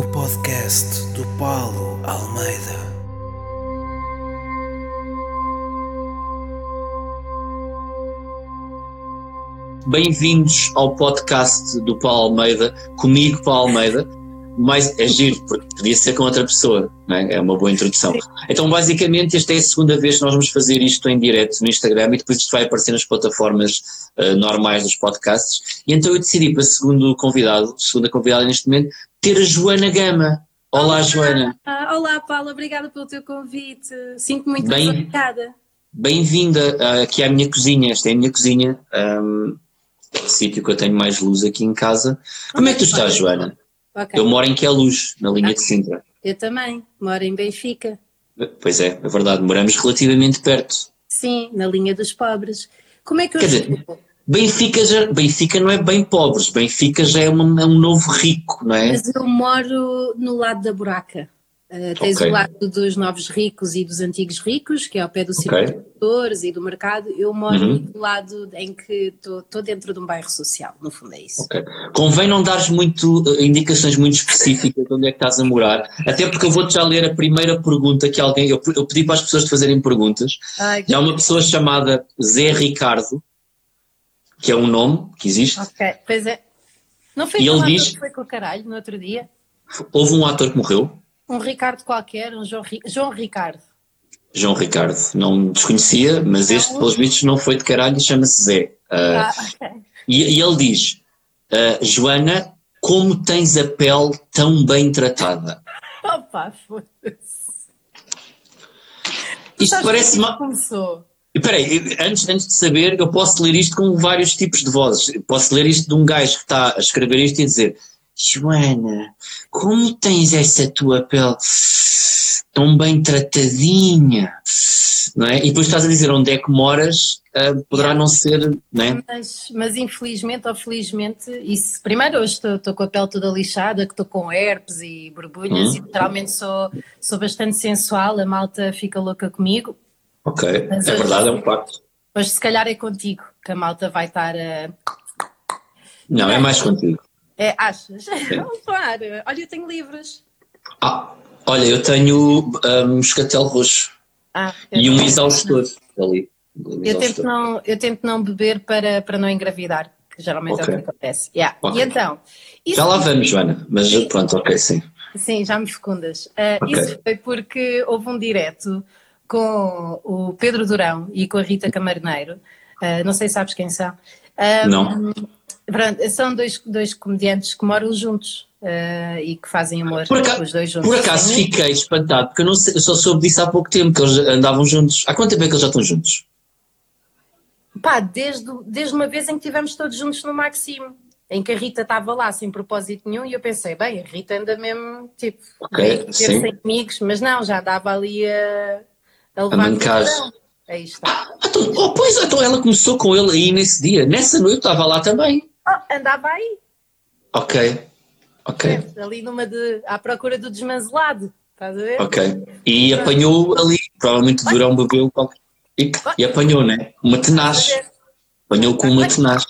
o podcast do Paulo Almeida. Bem-vindos ao podcast do Paulo Almeida, comigo, Paulo Almeida. Mas é giro, porque podia ser com outra pessoa, é? é uma boa introdução. Então, basicamente, esta é a segunda vez que nós vamos fazer isto em direto no Instagram e depois isto vai aparecer nas plataformas uh, normais dos podcasts. E então eu decidi para segundo convidado, segunda convidada neste momento, ter a Joana Gama. Olá, olá Joana. Ah, olá, Paulo, obrigada pelo teu convite. Sinto-me muito Bem, obrigada. Bem-vinda uh, aqui à minha cozinha. Esta é a minha cozinha. Um, é o sítio que eu tenho mais luz aqui em casa. Como é que tu estás, Joana? Okay. Eu moro em Queluz, na linha de Sintra. Eu também, moro em Benfica. Pois é, é verdade, moramos relativamente perto. Sim, na linha dos pobres. Como é que eu. Quer dizer, Benfica, já, Benfica não é bem pobres, Benfica já é, uma, é um novo rico, não é? Mas eu moro no lado da buraca. Uh, tens okay. o lado dos novos ricos e dos antigos ricos, que é ao pé do okay. circuito e do mercado. Eu moro uhum. do lado em que estou dentro de um bairro social, no fundo é isso. Okay. Convém não dares muito, uh, indicações muito específicas de onde é que estás a morar, até porque eu vou-te já ler a primeira pergunta que alguém. Eu, eu pedi para as pessoas te fazerem perguntas. Ai, e há uma pessoa chamada Zé Ricardo, que é um nome que existe. Ok, pois é. Não foi e ele diz, que foi com o caralho no outro dia? Houve um ator que morreu um Ricardo qualquer, um João, João Ricardo. João Ricardo, não desconhecia, mas este, pelos vistos, não foi de caralho e chama-se Zé. Uh, ah, okay. e, e, ele diz: uh, Joana, como tens a pele tão bem tratada? Opa, foda-se. Isto parece uma. Começou? Espera aí, antes, antes de saber, eu posso ler isto com vários tipos de vozes. Posso ler isto de um gajo que está a escrever isto e dizer Joana, como tens essa tua pele tão bem tratadinha, não é? E depois estás a dizer onde é que moras, uh, poderá não ser, não é? Mas, mas infelizmente ou felizmente, isso, primeiro hoje estou, estou com a pele toda lixada, que estou com herpes e borbulhas hum. e literalmente sou, sou bastante sensual, a malta fica louca comigo. Ok, mas é hoje, verdade, é um facto. Hoje se calhar é contigo que a malta vai estar a... Não é mais contigo. É, achas? Para. Olha, eu tenho livros. Ah, olha, eu tenho um moscatel roxo. Ah, e um exaustor ali. Um eu, tento não, eu tento não beber para, para não engravidar, que geralmente okay. é o que acontece. Yeah. Okay. E então. Já lá vamos, Joana, mas sim. pronto, ok, sim. Sim, já me fecundas. Uh, okay. Isso foi porque houve um direto com o Pedro Durão e com a Rita Camarneiro. Uh, não sei se sabes quem são. Um, não. Pronto, são dois, dois comediantes que moram juntos uh, e que fazem humor por acaso, os dois juntos. Por acaso fiquei espantado, porque eu, não sei, eu só soube disso há pouco tempo, que eles andavam juntos. Há quanto tempo é que eles já estão juntos? Pá, desde, desde uma vez em que estivemos todos juntos no Maximo, em que a Rita estava lá sem propósito nenhum e eu pensei, bem, a Rita anda mesmo, tipo, okay, sem amigos, mas não, já andava ali a, a levar a Aí está. Ah, então, oh, pois, então ela começou com ele aí nesse dia. Nessa noite estava lá também. Oh, andava aí. Ok, ok. Ali numa de. à procura do desmanzelado. Estás a ver? Ok. E apanhou ali, provavelmente o Durão bebeu e, e apanhou, né? Uma tenaz. Apanhou com uma tenaz.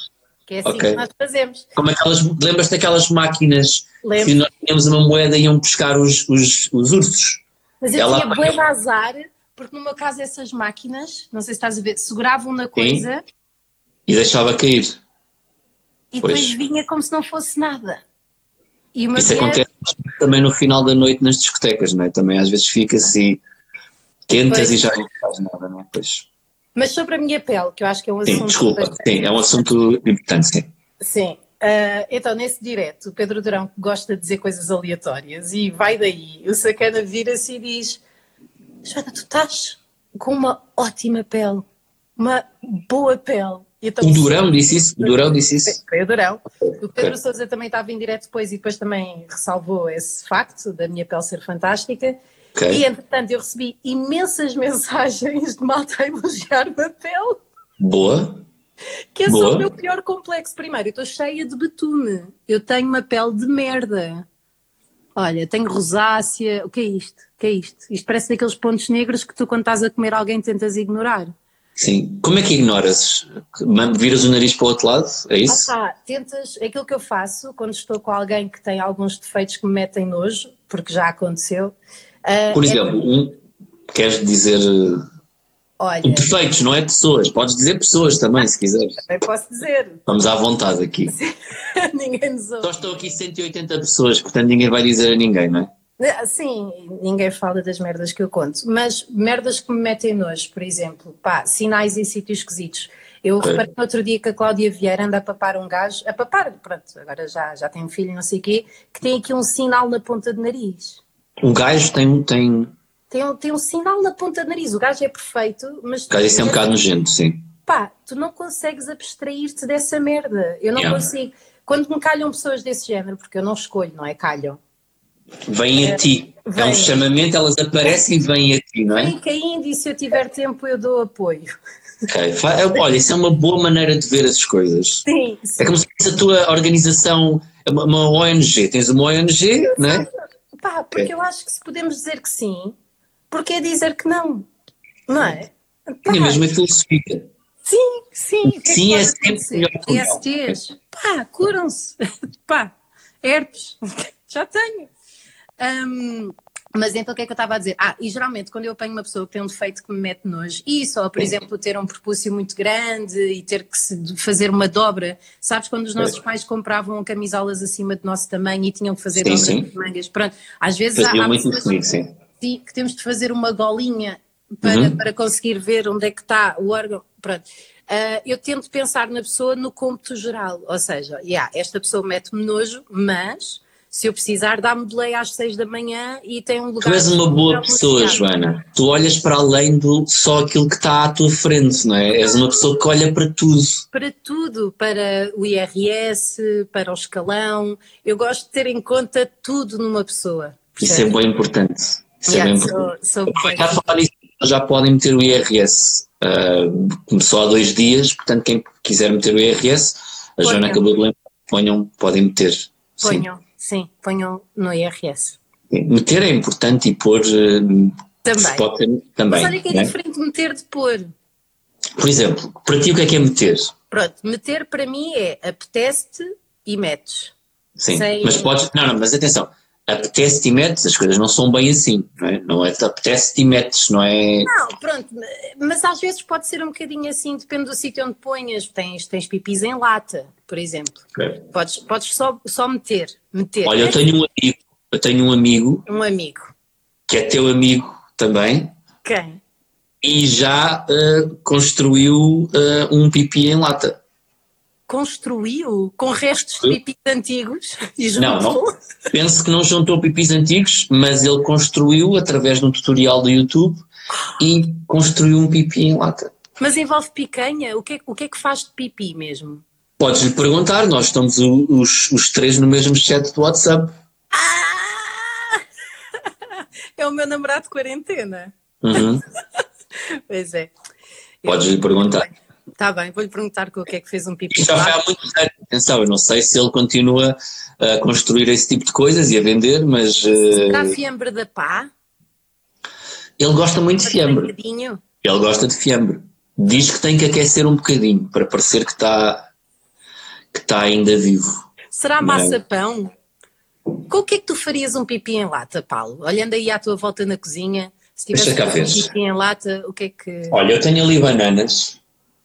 Que é assim okay. que nós fazemos. Como aquelas, lembras daquelas máquinas Lembro. que nós tínhamos uma moeda e iam buscar os, os, os ursos? Mas eu Ela tinha bué azar, porque no meu caso essas máquinas, não sei se estás a ver, seguravam na coisa... Sim. E deixava cair. E pois. depois vinha como se não fosse nada. Isso acontece também no final da noite nas discotecas, não é? Também às vezes fica assim, tentas e já não faz nada, não é? Pois. Mas sobre a minha pele, que eu acho que é um assunto. Sim, desculpa, bastante... sim, é um assunto importante, sim. Sim. Uh, então, nesse direto, o Pedro Durão gosta de dizer coisas aleatórias e vai daí. O sacana vira-se e diz: Joana, tu estás com uma ótima pele, uma boa pele. O Durão disse isso? O Durão disse isso? Foi o Durão. O Pedro. Sousa também estava em direto depois e depois também ressalvou esse facto da minha pele ser fantástica. Okay. E entretanto eu recebi imensas mensagens de malta a elogiar-me a pele. Boa. Que é Boa. só o meu pior complexo. Primeiro, eu estou cheia de betume. Eu tenho uma pele de merda. Olha, tenho rosácea. O que é isto? O que é isto? Isto parece daqueles pontos negros que tu, quando estás a comer alguém, tentas ignorar. Sim. Como é que ignoras? Viras o nariz para o outro lado? É isso? Ah, pá, tentas, aquilo que eu faço quando estou com alguém que tem alguns defeitos que me metem nojo, porque já aconteceu. ah, Por é- exemplo, um, queres dizer uh, olha, defeitos, não é pessoas. Podes dizer pessoas também, se quiseres. também posso dizer, Estamos à vontade aqui. ninguém nos ouve. Só estão aqui 180 pessoas, portanto ninguém vai dizer a ninguém, não é? Sim, ninguém fala das merdas que eu conto, mas merdas que me metem nojo, por exemplo, pá, sinais em sítios esquisitos. Eu reparei no outro dia que a Cláudia Vieira anda a papar um gajo, a papar, pronto, agora já, já tem um filho, não sei o quê, que tem aqui um sinal na ponta do nariz. Um gajo tem. tem Tem um, tem um sinal na ponta do nariz, o gajo é perfeito, mas. gajo, isso é um bocado nojento, sim. Pá, tu não consegues abstrair-te dessa merda. Eu não Yeah. consigo. Quando me calham pessoas desse género, porque eu não escolho, não é? Calham. Vêm a ti. É um chamamento, elas aparecem e vêm a ti, não é? Vem caindo e se eu tiver tempo eu dou apoio. Ok. Fa- Olha, isso é uma boa maneira de ver as coisas. Sim, É sim. como se fosse a tua organização, uma, ONG. Tens uma ONG, não é? Pá, porque eu acho que se podemos dizer que sim, porque é dizer que não. Não é? Pá, E a filosofia. Sim, sim. Que Sim, que é sempre melhor que. Pá, curam-se. Pá, herpes. Já tenho. Hum, mas então o que é que eu estava a dizer? Ah, e geralmente quando eu apanho uma pessoa que tem um defeito que me mete nojo, e só, por exemplo, ter um propúcio muito grande e ter que fazer uma dobra, sabes quando os nossos pais compravam camisolas acima do nosso tamanho e tinham que fazer Sim, dobras sim. de mangas? Pronto, às vezes há, Fazia há muito pessoas isso comigo, sim. Sim, que temos de fazer uma golinha para, Uhum. para conseguir ver onde é que está o órgão. Pronto. Ah, eu tento pensar na pessoa no cômputo geral, ou seja, yeah, esta pessoa mete-me nojo, mas se eu precisar, dá-me delay às seis da manhã e tem um lugar. Tu és uma boa pessoa. Joana. Tu olhas para além do só aquilo que está à tua frente, não é? És uma pessoa que olha para tudo. Para tudo, para o IRS, para o escalão. Eu gosto de ter em conta tudo numa pessoa. Isso é bem importante. Isso é Yeah, bem sou, importante. sou Já a falar nisso, já podem meter o IRS. Ah, começou há dois dias, portanto, quem quiser meter o IRS, a. Joana acabou de lembrar, ponham, podem meter. Ponham, sim, ponham no IRS. Meter é importante e pôr ah, Também. pode ter- também. Mas olha que é não é? diferente de meter de pôr. Por exemplo, para ti o que é que é meter? Pronto, meter para mim é apetece-te e metes. Sim, Sem- mas podes. Não, não, mas atenção, apetece-te e metes, as coisas não são bem assim, não é? Não é apetece-te e metes, não é? Não, pronto, mas às vezes pode ser um bocadinho assim, depende do sítio onde ponhas. Tens, tens pipis em lata, por exemplo. Podes, podes só, só meter. meter. Olha, eu tenho um amigo, eu tenho um amigo Um amigo. que é teu amigo também Quem? e já ah, construiu ah, um pipi em lata. Construiu com restos de pipis antigos e Não, juntou. não. Penso que não juntou pipis antigos, mas ele construiu através de um tutorial do YouTube e construiu um pipi em lata. Mas envolve picanha? O que, é, o que é que faz de pipi mesmo? Podes lhe perguntar, nós estamos o- os, os três no mesmo chat do WhatsApp. Ah! É o meu namorado de quarentena. Uhum. Pois é. Podes lhe perguntar. Está bem, vou-lhe perguntar com o que é que fez um pipi. Isto já foi há muitos anos, atenção, eu não sei se ele continua a construir esse tipo de coisas e a vender, mas eh, Será fiambre da pá? ele gosta muito de fiambre. Ele gosta de fiambre. Diz que tem que aquecer um bocadinho para parecer que está que está ainda vivo. Será massa-pão? Com o que é que tu farias um pipi em lata, Paulo? Olhando aí à tua volta na cozinha, se tivesse um pipi em lata, o que é que. Olha, eu tenho ali bananas.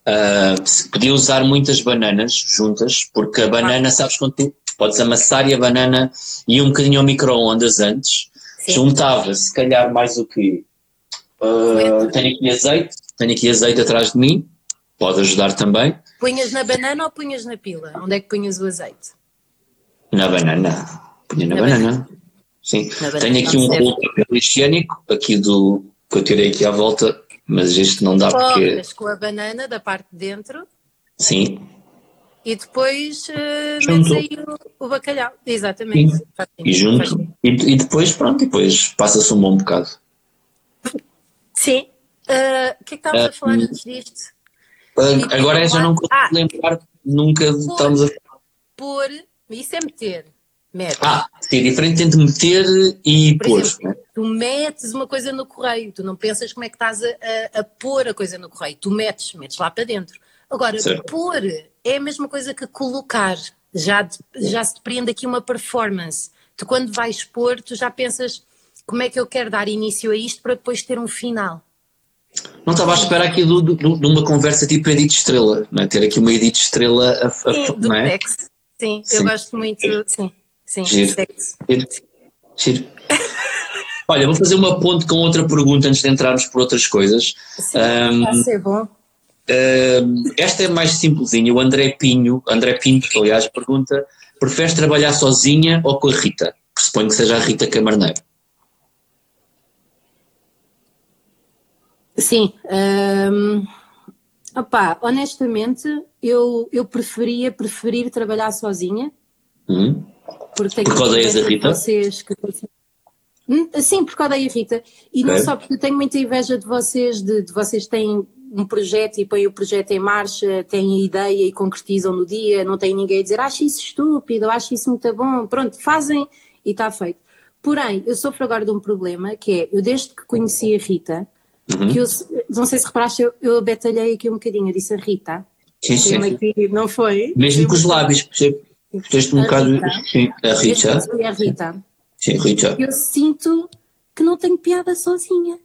Ah, podia usar muitas bananas juntas, porque a banana, sabes quando tu podes amassar e a banana ia um bocadinho ao micro-ondas antes. Juntava, se calhar, mais o quê? Ah, tenho aqui azeite, tenho aqui azeite atrás de mim, pode ajudar também. Punhas na banana ou punhas na pila? Onde é que punhas o azeite? Na banana. Punha na, Na banana. Sim. Na banana, Tenho aqui um rolo de papel higiênico, aqui do que eu tirei aqui à volta, mas este não dá porque. Cortas com a banana da parte de dentro Sim. e depois uh, metes aí o, o bacalhau. Exatamente. E faz junto. E, e depois, pronto, e depois passa-se um bom bocado. Sim. Uh, O que é que estávamos a falar Ah, antes disto? Ah, Agora já não consigo Ah. lembrar, nunca estamos a falar. Pôr, isso é meter. Metes. Ah, sim, é diferente entre meter e Por pôr. exemplo, né? tu metes uma coisa no correio, tu não pensas como é que estás a, a- a pôr a coisa no correio, tu metes, metes lá para dentro. Agora, Certo. pôr é a mesma coisa que colocar, já, já se depreende aqui uma performance. Tu quando vais pôr, tu já pensas como é que eu quero dar início a isto para depois ter um final. Não estava à espera aqui do- do- do- de uma conversa tipo Edith Estrela, não é? ter aqui uma Edith Estrela a, a- Sim, do não é? sexo. Sim, Sim. eu gosto muito, sim, sim, Giro. sexo. Giro. Giro. Olha, vou fazer uma ponte com outra pergunta antes de entrarmos por outras coisas. Sim, vai ser bom. Esta é mais simplesinha. O André Pinho, André Pinto, aliás, pergunta: preferes trabalhar sozinha ou com a Rita? Pressuponho que seja a Rita Camarneiro. Sim. hum, opá, honestamente, eu, eu preferia preferir trabalhar sozinha, Hum? Porque Porque odeias a Rita? Vocês que... Hum, Sim, porque odeio a Rita. E não Ok. só porque eu tenho muita inveja de vocês, de, de vocês têm um projeto e põem o projeto em marcha, têm a ideia e concretizam no dia, não tem ninguém a dizer acho isso estúpido, acho isso muito bom, pronto, fazem e está feito. Porém, eu sofro agora de um problema que é, eu desde que conheci a Rita, Uhum. que eu, não sei se reparaste, eu, eu batalhei aqui um bocadinho, eu disse a Rita, Sim, sim. Aqui, não foi? Mesmo com os lábios, percebe? Fizeste um bocado. Sim, a Rita. a Rita, Sim, Rita. eu sinto que não tenho piada sozinha.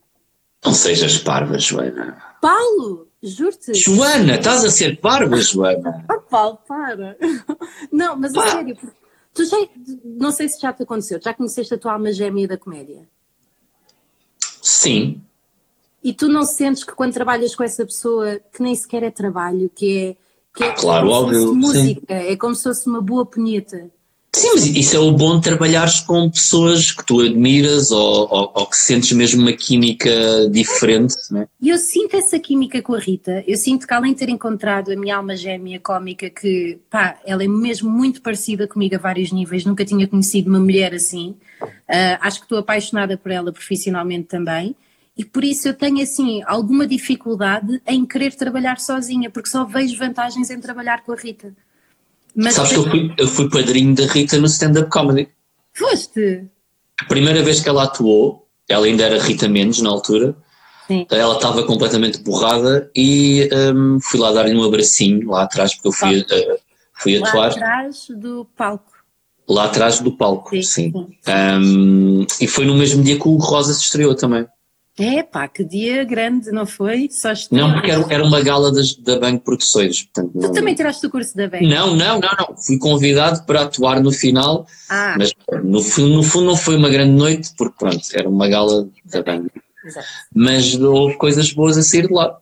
Não sejas parva, Joana. Paulo, juro-te. Joana, estás a ser parva, Joana. Ah, Paulo, para. Não, mas a sério, tu já, não sei se já te aconteceu, já conheceste a tua alma gêmea da comédia? Sim. E tu não sentes que quando trabalhas com essa pessoa, que nem sequer é trabalho, que é, que é Ah, claro, como se fosse óbvio, música, é como se fosse uma boa punheta. Sim, mas isso é o bom de trabalhares com pessoas que tu admiras ou, ou, ou que sentes mesmo uma química diferente, né? E eu sinto essa química com a Rita, eu sinto que além de ter encontrado a minha alma gêmea cómica, que pá, ela é mesmo muito parecida comigo a vários níveis, nunca tinha conhecido uma mulher assim, Ah, acho que estou apaixonada por ela profissionalmente também, e por isso eu tenho assim alguma dificuldade em querer trabalhar sozinha, porque só vejo vantagens em trabalhar com a Rita. Mas Sabes que eu fui, eu fui padrinho da Rita no stand-up comedy. foste? A primeira vez que ela atuou, ela ainda era Rita Mendes na altura, Sim. ela estava completamente borrada e hum, fui lá dar-lhe um abracinho lá atrás, porque eu fui, uh, fui Lá atuar atrás do palco. lá atrás do palco, Sim, sim. sim. Hum, e foi no mesmo dia que o Rosa se estreou também. É pá, que dia grande, não foi? Só Não, porque era, era uma gala das, da Banco Produções. Portanto, Tu não, também tiraste o curso da BEC? não, não, não, não. Fui convidado para atuar no final, Ah, mas no, no fundo não foi uma grande noite, porque pronto, era uma gala da Banco. exato. Mas houve coisas boas a sair de lá.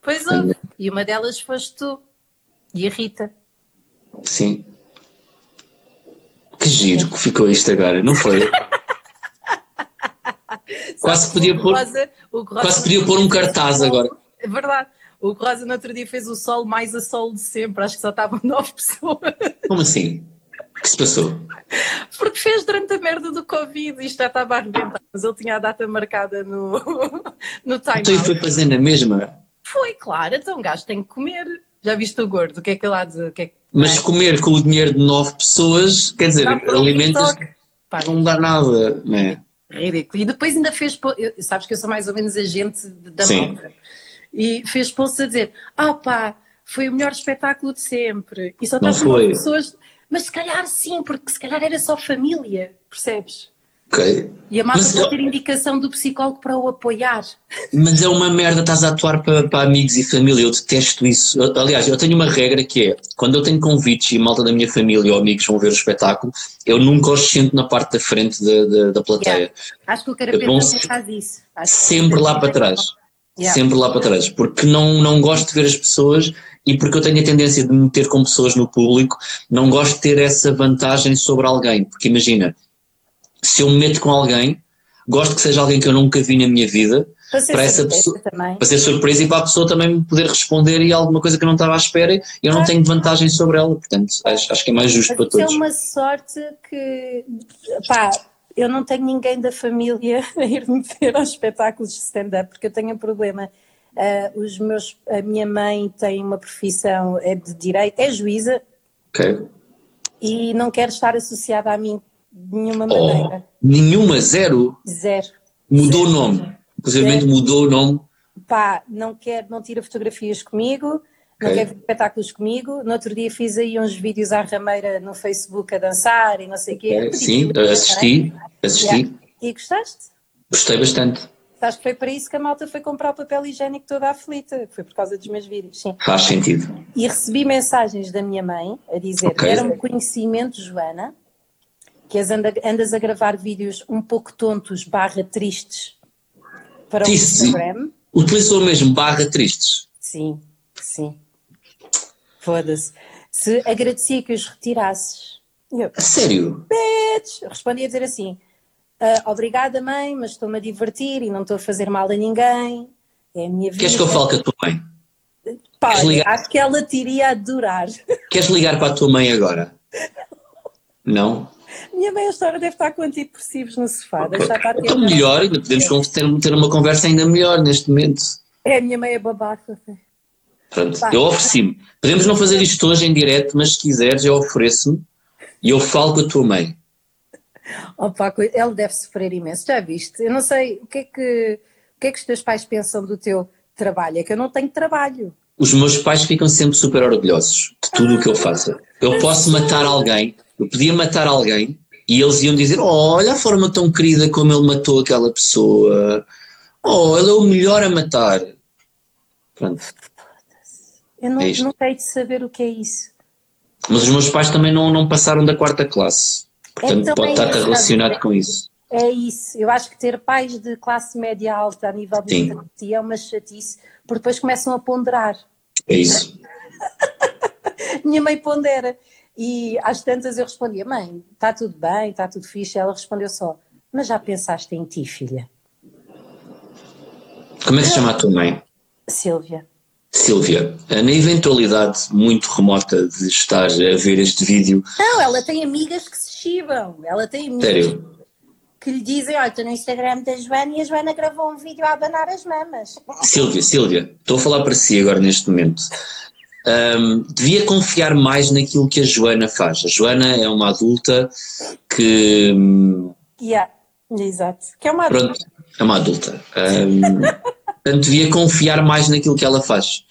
Pois houve. E uma delas foste tu. E a Rita. Sim. Que giro que ficou isto agora, não foi? Quase podia o pôr- Rosa- o quase podia pôr um cartaz o agora. É verdade. O Rosa no outro dia fez o sol mais a sol de sempre. Acho que só estavam nove pessoas. Como assim? O que se passou? Porque fez durante a merda do Covid. Isto já estava a arrebentar. Mas ele tinha a data marcada no, no time Então e foi fazer na mesma. Foi, claro. Então um gajo tem que comer. Já viste o gordo? O que é que ele há de... O que é que... Mas comer com o dinheiro de nove pessoas, quer dizer, alimentas não dá nada, não é? Ridículo. E depois ainda fez. Sabes que eu sou mais ou menos agente da Sim. E fez posts a dizer: ah pá, foi o melhor espetáculo de sempre. E só estavam foi. pessoas. Mas se calhar sim, porque se calhar era só família, percebes? Ok. E a malta Mas pode eu- ter indicação do psicólogo para o apoiar. Mas é uma merda, estás a atuar para, para amigos e família, eu detesto isso. Eu- aliás, eu tenho uma regra que é, quando eu tenho convites e malta da minha família ou amigos vão ver o espetáculo, eu nunca os sento na parte da frente da, da, da plateia. Yeah. Acho que o É também se- faz isso. Acho Sempre lá para trás. Yeah. Sempre lá para trás, porque não, não gosto de ver as pessoas e porque eu tenho a tendência de me meter com pessoas no público, não gosto de ter essa vantagem sobre alguém, porque imagina, se eu me meto com alguém, gosto que seja alguém que eu nunca vi na minha vida, Para ser para essa pessoa- também. para ser surpresa e para a pessoa também me poder responder e alguma coisa que eu não estava à espera e eu não tenho vantagem sobre ela, portanto acho, acho que é mais justo Mas para é todos. uma sorte que, pá, eu não tenho ninguém da família a ir-me ver aos espetáculos de stand-up, porque eu tenho um problema. Ah, os meus, a minha mãe tem uma profissão, é de direito, é juíza, Ok. e não quero estar associada a mim nenhuma maneira. Oh, nenhuma, zero. Zero. Mudou o nome. Inclusive mudou o nome. Pá, não quero, não tira fotografias comigo, não quer ver espetáculos comigo. No outro dia fiz aí uns vídeos à rameira no Facebook a dançar e não sei o quê. Sim, assisti, assisti. Yeah. E gostaste? Gostei bastante. Acho que foi para isso que a malta foi comprar o papel higiênico toda aflita, foi por causa dos meus vídeos, sim. Faz sentido. E recebi mensagens da minha mãe a dizer: okay. era-me conhecimento, Joana, que andas a gravar vídeos um pouco tontos, barra tristes, para o Disse, Instagram. Utilizou mesmo barra tristes? Sim, sim. Foda-se. Se agradecia que os retirasses. Eu, a sério? Bitch! Respondi a dizer assim: uh, Obrigada, mãe, mas estou-me a divertir e não estou a fazer mal a ninguém. É a minha vida. Queres que eu fale com a tua mãe? Pá, acho que ela te iria adorar. Queres ligar para a tua mãe agora? Não? Minha mãe, a história deve estar com antidepressivos no sofá. Okay. Então, melhor, ainda podemos ter, ter uma conversa ainda melhor neste momento. É, a minha mãe é babaca. Pronto, eu ofereci-me. Podemos não fazer isto hoje em direto, mas se quiseres, eu ofereço-me e eu falo com a tua mãe. Opa, ela deve sofrer imenso, já viste? Eu não sei o que é que, o que, é que os teus pais pensam do teu trabalho, é que eu não tenho trabalho. Os meus pais ficam sempre super orgulhosos de tudo o que eu faço. Eu posso matar alguém, eu podia matar alguém e eles iam dizer: oh, Olha a forma tão querida como ele matou aquela pessoa. Oh, ele é o melhor a matar. Pronto. Eu não, é não sei de saber o que é isso. Mas os meus pais também não, não passaram da quarta classe. Portanto, então pode é estar relacionado com isso. É isso. Eu acho que ter pais de classe média alta a nível de literacia é uma chatice, porque depois começam a ponderar. É isso. Minha mãe pondera. E às tantas eu respondia, mãe, está tudo bem, está tudo fixe. Ela respondeu só, mas já pensaste em ti, filha? Como é que se chama a tua mãe? Silvia. Silvia, na eventualidade muito remota de estar a ver este vídeo. Não, ela tem amigas que se chibam. Ela tem amigas Sério? que lhe dizem: Olha, estou no Instagram da Joana e a Joana gravou um vídeo a abanar as mamas. Silvia, Silvia, estou a falar para si agora neste momento. Um, devia confiar mais naquilo que a Joana faz. A Joana é uma adulta que. Yeah, exato. Que é uma adulta. Pronto, é uma adulta. Um, portanto, devia confiar mais naquilo que ela faz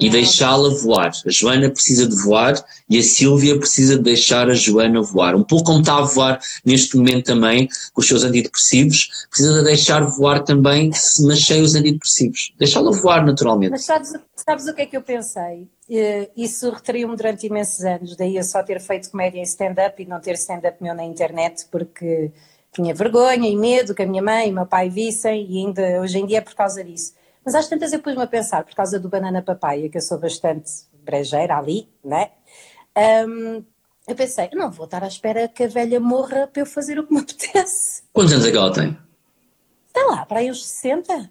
e deixá-la voar. A Joana precisa de voar e a Sílvia precisa de deixar a Joana voar. Um pouco como está a voar neste momento também, com os seus antidepressivos, precisa de deixar voar também, mas sem os antidepressivos. Deixá-la voar naturalmente. Mas sabes, sabes o que é que eu pensei? Eh, isso retraiu-me durante imensos anos, daí eu só ter feito comédia em stand-up e não ter stand-up meu na internet, porque tinha vergonha e medo que a minha mãe e meu pai vissem, e ainda hoje em dia é por causa disso. Mas às tantas eu pus-me a pensar, por causa do banana papaya, que eu sou bastante brejeira ali, né? Um, eu pensei, não vou estar à espera que a velha morra para eu fazer o que me apetece. Quantos anos é que ela tem? Está lá, para aí uns 60.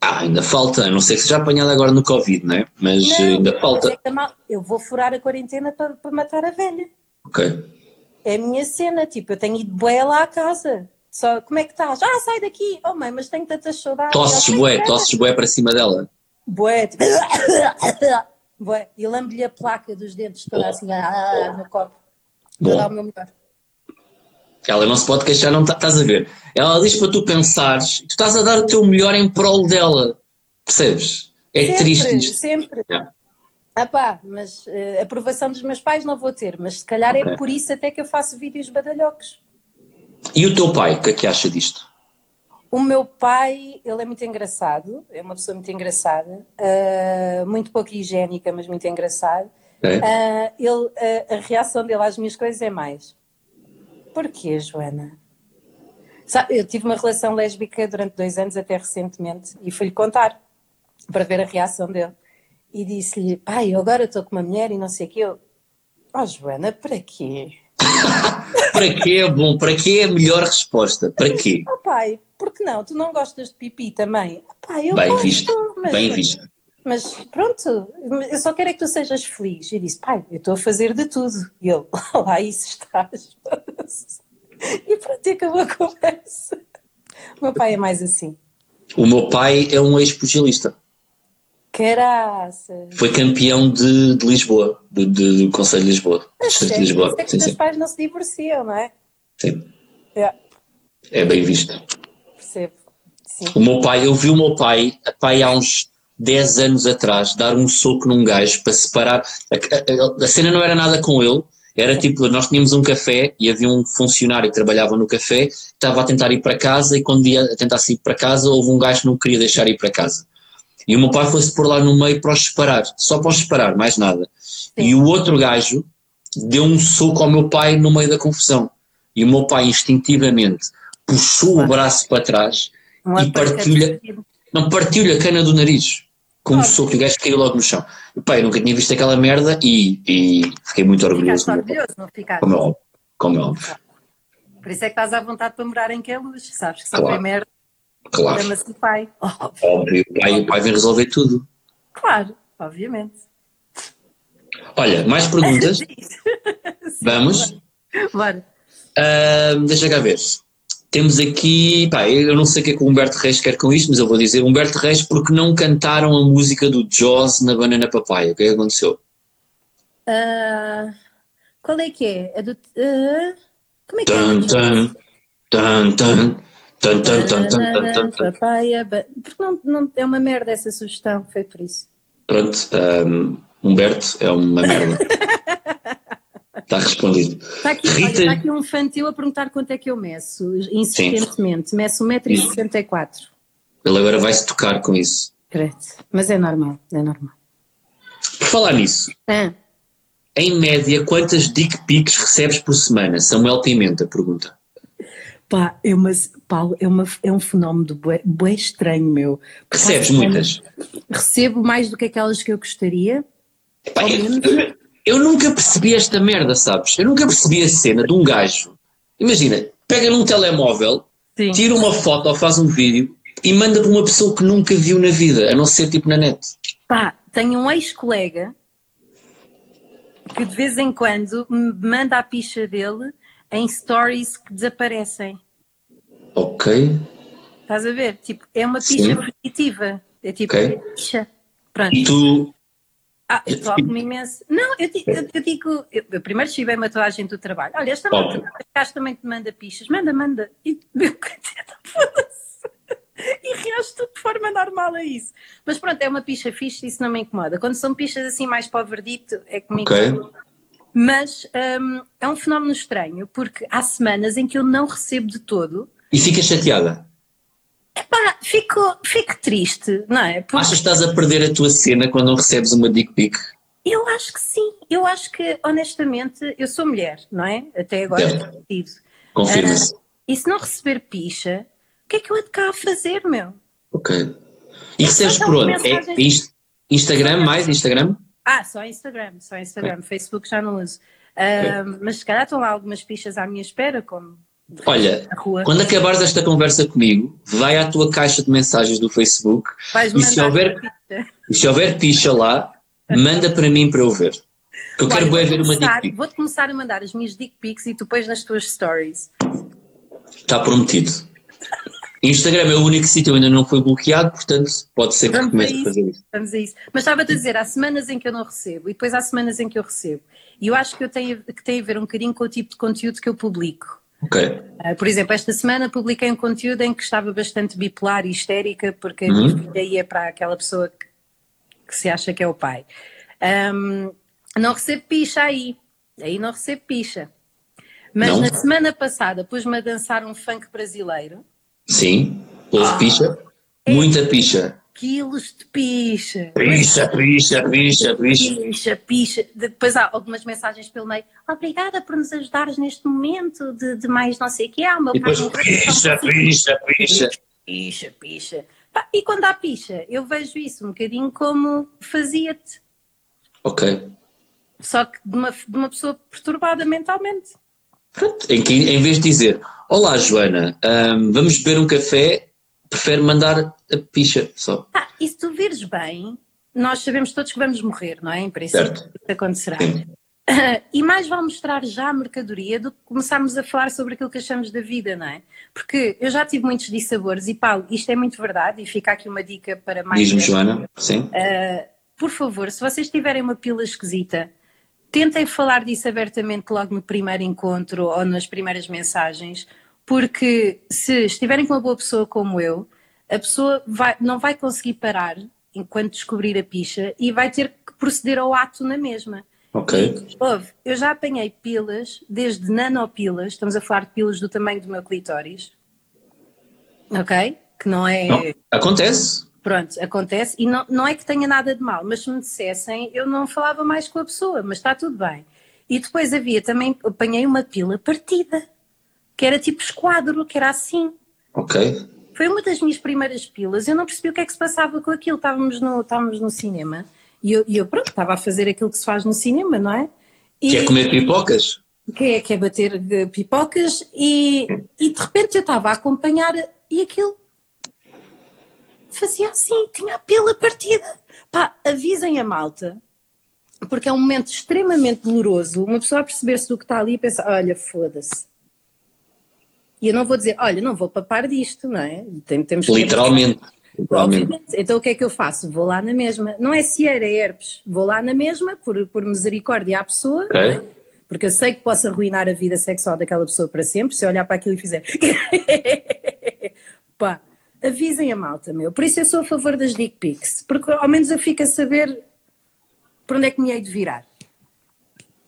Ah, ainda falta, não sei se já apanhada agora no Covid, não é? Mas não, ainda falta. É eu vou furar a quarentena para, para matar a velha. Ok. É a minha cena, tipo, eu tenho ido bué lá à casa. Só, como é que estás? Ah, sai daqui! Oh mãe, mas tenho tantas saudades. Tosses bué, tosses bué para cima dela. Bué, tipo... bué. E lambe-lhe a placa dos dentes toda assim ah, no copo. Vou dar o meu melhor. Ela não se pode queixar, não tá, estás a ver. Ela diz para tu pensares, tu estás a dar o teu melhor em prol dela. Percebes? É sempre, triste isto. Sempre. Yeah. Ah pá, mas uh, aprovação dos meus pais não vou ter, mas se calhar é okay. é por isso até que eu faço vídeos badalhocos. E o teu pai, o que é que acha disto? O meu pai, ele é muito engraçado, é uma pessoa muito engraçada, uh, muito pouco higiênica, mas muito engraçado. É? Uh, ele, uh, a reação dele às minhas coisas é mais: Porquê, Joana? Sabe, eu tive uma relação lésbica durante dois anos, até recentemente, e fui-lhe contar para ver a reação dele. E disse-lhe: Pai, eu agora estou com uma mulher e não sei o que. Eu, oh, Joana, para quê? para que é bom? Para que é a melhor resposta? Para quê? Oh, pai, porque não? Tu não gostas de pipi também? Oh, pai, eu bem gosto, visto, mas, bem visto. Mas pronto, eu só quero é que tu sejas feliz. E disse, pai, eu estou a fazer de tudo. E ele, lá isso estás. E pronto, acabou a conversa. O meu pai é mais assim. O meu pai é um ex-pugilista. Caraças. Foi campeão de, de Lisboa, do, Conselho de Lisboa. A Distrito de sério? Lisboa. É que Sim, os teus pais não se divorciam, não é? sim. É, É bem visto. percebo. Sim. O meu pai, eu vi o meu pai, pai há uns 10 anos atrás, dar um soco num gajo para separar. A, a- a cena não era nada com ele, era tipo, nós tínhamos um café e havia um funcionário que trabalhava no café, estava a tentar ir para casa e quando ia a tentar ir para casa, houve um gajo que não queria deixar ir para casa. E o meu pai foi-se pôr lá no meio para os separar, só para os separar, mais nada. E o outro gajo deu um soco ao meu pai no meio da confusão. E o meu pai instintivamente puxou o braço para trás Um e partilha, não partiu-lhe a cana do nariz com um Claro. soco e o gajo caiu logo no chão. E, pá, eu nunca tinha visto aquela merda e, e fiquei muito orgulhoso. Ficaste pai. orgulhoso, não ficaste? Como é óbvio. Como é óbvio. Por isso é que estás à vontade para morar em Queluz. Sabes que só Claro. merda, Claro. chama-se o pai. Óbvio. Óbvio. O pai, o pai vem resolver tudo. Claro, obviamente. Olha, mais perguntas? Vamos? Bora. Ahm, deixa cá ver. Temos aqui, pá, eu não sei o que é que o Humberto Reis quer com isto, mas eu vou dizer Humberto Reis porque não cantaram a música do Jaws na Banana Papaya. O que é que aconteceu? Ah, qual é que é? A do. ah, como é que é? tan, tan, tan, tan, tan, tan, tan, tan, tan, tan. Papaya. ba- Porque não, não, é uma merda essa sugestão, foi por isso. Pronto, ahm, Humberto é uma merda. Está respondido. Está aqui, olha, Rita- está aqui um teu a perguntar quanto é que eu meço, insistentemente. Meço 1,64m. Ele agora vai-se tocar com isso. Credo. Mas é normal, é normal. Por falar nisso, Ah, em média, quantas dick pics recebes por semana? Samuel Pimenta pergunta. Pá, é, uma, Paulo, é, uma, é um fenómeno de bué, bué estranho, meu. Recebes muitas? semanas- Recebo mais do que aquelas que eu gostaria. Pá, eu- eu nunca percebi esta merda, sabes? Eu nunca percebi a cena de um gajo. Imagina, pega num telemóvel, Sim. tira uma foto ou faz um vídeo e manda para uma pessoa que nunca viu na vida, a não ser tipo na net. Pá, tenho um ex-colega que de vez em quando me manda a picha dele em stories que desaparecem. Ok. Estás a ver? Tipo, é uma picha positiva. É tipo, Ok. picha. Pronto. E tu. Ah, eu toco-me imenso. Não, eu, eu- eu digo, eu, eu primeiro chivei-me a toda a gente do trabalho. Olha, esta malta, este também te manda pichas. Manda, manda. E meu foda-se. E tudo de forma normal a isso. Mas pronto, é uma picha fixe, isso não me incomoda. Quando são pichas assim mais para o verdito, é comigo. Ok. Mas hum, é um fenómeno estranho, porque há semanas em que eu não recebo de todo. E ficas chateada. Pá, fico, fico triste, não é? Porque Achas que estás a perder a tua cena quando não recebes uma dick pic? Eu acho que sim. Eu acho que, honestamente, eu sou mulher, não é? Até agora Certo. tenho tido. Confirma-se. E se não receber picha, o que é que eu ando cá a fazer, meu? Ok. E recebes por onde? É Inst- Instagram mais? Instagram? Ah, só Instagram, só Instagram. Facebook já não uso. Mas se calhar estão lá algumas pichas à minha espera, como Olha, quando acabares esta conversa comigo, vai à tua caixa de mensagens do Facebook e se houver- uma e se houver picha lá, manda para mim para eu ver. Que eu Olha, quero vou-te ver uma começar- dick pic. Vou-te começar a mandar as minhas dick pics e tu pões nas tuas stories. Está prometido. Instagram é o único sítio ainda não foi bloqueado, portanto pode ser que Vamos a comece a isso. fazer isso. Vamos a isso. Mas estava-te a dizer, há semanas em que eu não recebo e depois há semanas em que eu recebo. E eu acho que, eu tenho, que tem a ver um bocadinho com o tipo de conteúdo que eu publico. Ah, por exemplo, esta semana publiquei um conteúdo em que estava bastante bipolar e histérica, porque a Uhum. minha filha ia para aquela pessoa que, que se acha que é o pai. Ahm, não recebo picha aí. Aí não recebo picha. Mas Não? na semana passada pus-me a dançar um funk brasileiro. Sim. Houve Ah. picha? Muita picha. Quilos de picha. Picha, picha, picha, picha. Picha, picha. Depois há algumas mensagens pelo meio. Obrigada por nos ajudares neste momento de, de mais não sei o que. Ah, o meu E depois picha, picha, picha. picha, picha. E quando há picha, eu vejo isso um bocadinho como fazia-te. Ok. Só que de uma, de uma pessoa perturbada mentalmente. Pronto. Em, que, em vez de dizer Olá Joana, ahm, vamos beber um café, prefere mandar a picha só. Ah, e se tu vires bem, nós sabemos todos que vamos morrer, não é? Em princípio, Certo. isso acontecerá. Sim. e mais vale mostrar já a mercadoria do que começarmos a falar sobre aquilo que achamos da vida, não é? Porque eu já tive muitos dissabores e Paulo, isto é muito verdade e fica aqui uma dica para mais. Diz-me, Joana, sim. Uh, por favor, se vocês tiverem uma pila esquisita, tentem falar disso abertamente logo no primeiro encontro ou nas primeiras mensagens, porque se estiverem com uma boa pessoa como eu, a pessoa vai, não vai conseguir parar enquanto descobrir a picha e vai ter que proceder ao ato na mesma. Ok. Ouve, eu já apanhei pilas, desde nanopilas, estamos a falar de pilas do tamanho do meu clitóris, ok? Que não é. Não, acontece. Pronto, acontece. E não, não é que tenha nada de mal, mas se me dissessem, eu não falava mais com a pessoa, mas está tudo bem. E depois havia também, apanhei uma pila partida, que era tipo esquadro, que era assim. Ok. Foi uma das minhas primeiras pilas, eu não percebi o que é que se passava com aquilo, estávamos no, estávamos no cinema e eu, eu, pronto, estava a fazer aquilo que se faz no cinema, não é? E, que é comer pipocas? Que é, que é bater pipocas e, e de repente eu estava a acompanhar e aquilo fazia assim, tinha a pila partida. Pá, avisem a malta, porque é um momento extremamente doloroso, uma pessoa a perceber-se do que está ali e pensa, olha, foda-se. E eu não vou dizer, olha, não vou papar disto, não é? Tem, temos Literalmente. Obviamente. Então o que é que eu faço? Vou lá na mesma. Não é cieira, é herpes. Vou lá na mesma, por, por misericórdia à pessoa, okay. É? porque eu sei que posso arruinar a vida sexual daquela pessoa para sempre, se eu olhar para aquilo e fizer. Pá, avisem a malta, meu. Por isso eu sou a favor das dick pics, porque ao menos eu fico a saber para onde é que me hei de virar.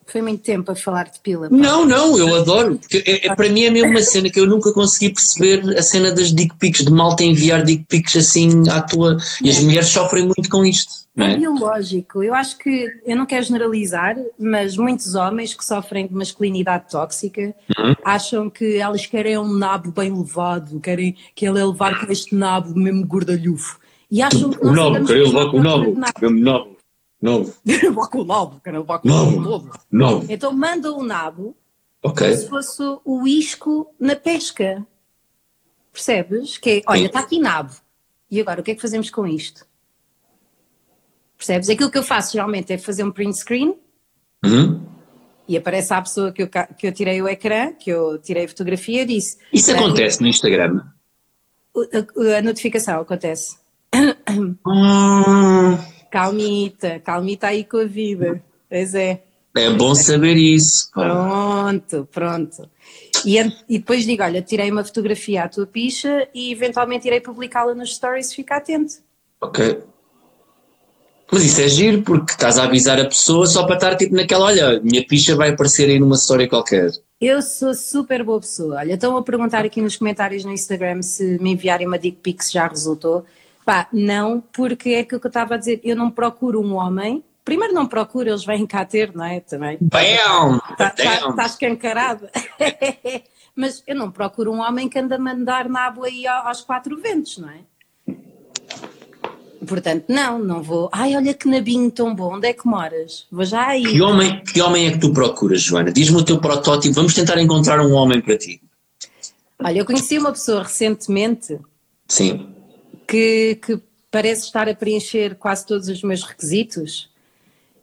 Foi muito tempo a falar de pila. Pá. Não, não, eu adoro. Porque é, é, para mim é mesmo uma cena que eu nunca consegui perceber a cena das dick pics, de malta enviar dick pics assim à tua. E as mulheres sofrem muito com isto. Não é? é biológico. Eu acho que, eu não quero generalizar, mas muitos homens que sofrem de masculinidade tóxica uhum. acham que elas querem um nabo bem levado, querem que ele é levar com este nabo mesmo gordalhufo. E acham que o nabo, querem levar com o nabo, mesmo nabo. Novo. Vá com o nabo, quero levar com novo. novo. Novo. Então manda o nabo okay. como se fosse o isco na pesca. Percebes? Que é, olha, está aqui nabo. E agora, o que é que fazemos com isto? Percebes? Aquilo que eu faço geralmente é fazer um print screen uhum. e aparece a pessoa que eu, que eu tirei o ecrã, que eu tirei a fotografia e disse. Isso acontece no Instagram? A, a, a notificação acontece. Hum. Calmita, calmita aí com a vida. Pois é. É bom saber isso. Pronto, pronto. E, e, depois digo: olha, tirei uma fotografia à tua picha e eventualmente irei publicá-la nos stories, fica atento. Ok. Mas isso é giro, porque estás a avisar a pessoa só para estar tipo naquela: olha, minha picha vai aparecer aí numa história qualquer. Eu sou super boa pessoa. Olha, estão a perguntar aqui nos comentários no Instagram se me enviarem uma dick pic já resultou. Pá, não, porque é aquilo que eu estava a dizer, eu não procuro um homem, primeiro não procuro, eles vêm cá ter, não é? Também. Bam! Está tá, tá escancarado. Mas eu não procuro um homem que anda a mandar nabo aí aos quatro ventos, não é? Portanto, não, não vou. Ai, olha que nabinho tão bom, onde é que moras? Vou já aí. Que homem, que homem é que tu procuras, Joana? Diz-me o teu protótipo, vamos tentar encontrar um homem para ti. Olha, eu conheci uma pessoa recentemente. Sim que, que parece estar a preencher quase todos os meus requisitos.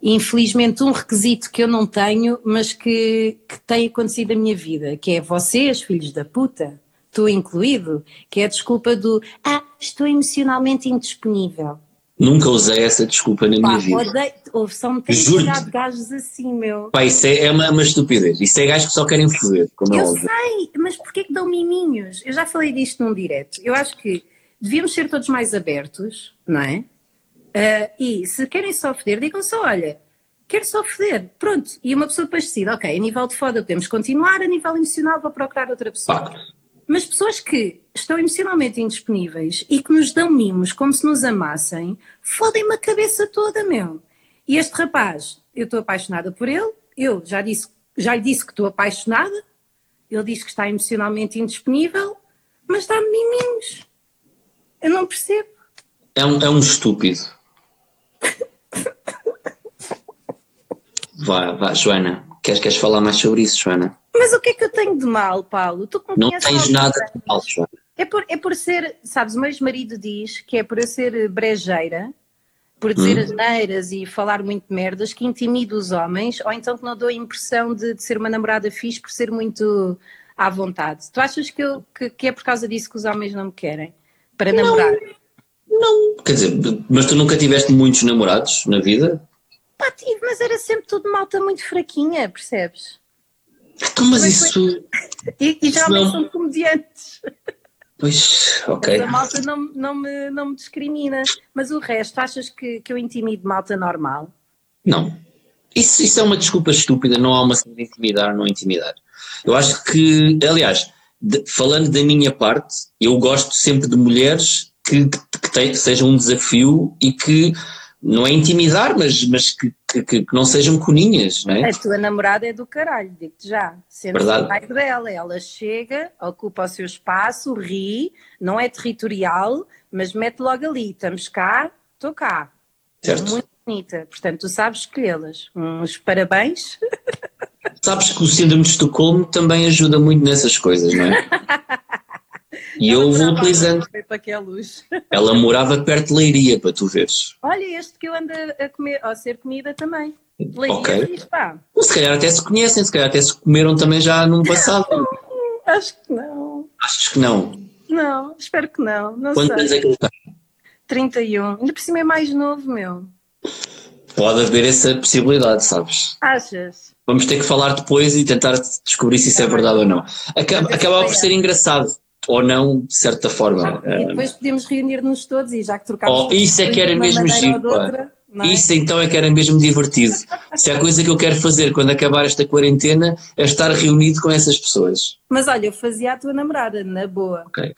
Infelizmente, um requisito que eu não tenho, mas que, que tem acontecido na minha vida, que é vocês, filhos da puta, tu incluído, que é a desculpa do Ah, estou emocionalmente indisponível. Nunca usei essa desculpa na Pá, minha vida. Ou só me de gajos assim, meu. Pá, isso é, é uma, uma, estupidez. Isso é gajos que só querem foder. eu é sei, mas porquê que dão miminhos? Eu já falei disto num direto. Eu acho que devíamos ser todos mais abertos, não é? Uh, e se querem só foder, digam só, olha, quero só foder, pronto. E uma pessoa depois decide, ok, a nível de foda podemos continuar, a nível emocional vou procurar outra pessoa. Mas pessoas que estão emocionalmente indisponíveis e que nos dão mimos como se nos amassem, fodem-me a cabeça toda, meu. E este rapaz, eu estou apaixonada por ele, eu já, disse, já lhe disse que estou apaixonada, ele diz que está emocionalmente indisponível, mas dá-me miminhos. Eu não percebo. É um, é um estúpido. vá, vá, Joana. Queres, queres falar mais sobre isso, Joana? Mas o que é que eu tenho de mal, Paulo? Tu não tens nada de mal, Joana. É por, é por ser, sabes, o meu ex-marido diz que é por eu ser brejeira por dizer Hum. as neiras e falar muito merdas que intimido os homens, ou então que não dou a impressão de, de ser uma namorada fixe por ser muito à vontade. Tu achas que, eu, que, que é por causa disso que os homens não me querem? Para namorar? Quer dizer, mas tu nunca tiveste muitos namorados na vida? Pá, tive, mas era sempre tudo malta muito fraquinha, percebes? Então, mas Mas isso. E, e geralmente Não. são comediantes. Pois, ok. Essa malta não, não, me, não me discrimina. Mas o resto, achas que, que eu intimido malta normal? Não. Isso, isso é uma desculpa estúpida, não há uma cena de intimidar, não intimidar. Eu acho que, aliás, de- falando da minha parte, eu gosto sempre de mulheres que, que, que tem- sejam um desafio e que não é intimidar, mas, mas que, que, que- que não sejam coninhas, não é? A tua namorada é do caralho, digo-te já. Sendo pai dela, ela chega, ocupa o seu espaço, ri, não é territorial, mas mete logo ali, estamos cá, estou cá. Certo. Muito bonita. Portanto, tu sabes escolhê-las. Uns parabéns. Sabes que o síndrome de Estocolmo também ajuda muito nessas coisas, não é? E eu vou utilizando. Ela morava perto de Leiria, para tu veres. Olha, este que eu ando a comer, a ser comida também. Leiria, Ok. fixe, pá. Se calhar até se conhecem, se calhar até se comeram também já num passado. Acho que não. Achas que não? Não, espero que não. Não Quantos anos é que ele tem? 31. Ainda por cima é mais novo, meu. Pode haver essa possibilidade, sabes? Achas? Vamos ter que falar depois e tentar descobrir se isso é verdade ou não. Acaba, acaba por ser engraçado, ou não, de certa forma. E depois podemos reunir-nos todos e já que trocámos. Oh, isso é que era mesmo giro, é? Isso então é que era mesmo divertido. Se há coisa que eu quero fazer quando acabar esta quarentena é estar reunido com essas pessoas. Mas olha, eu fazia a tua namorada, na boa, Ok.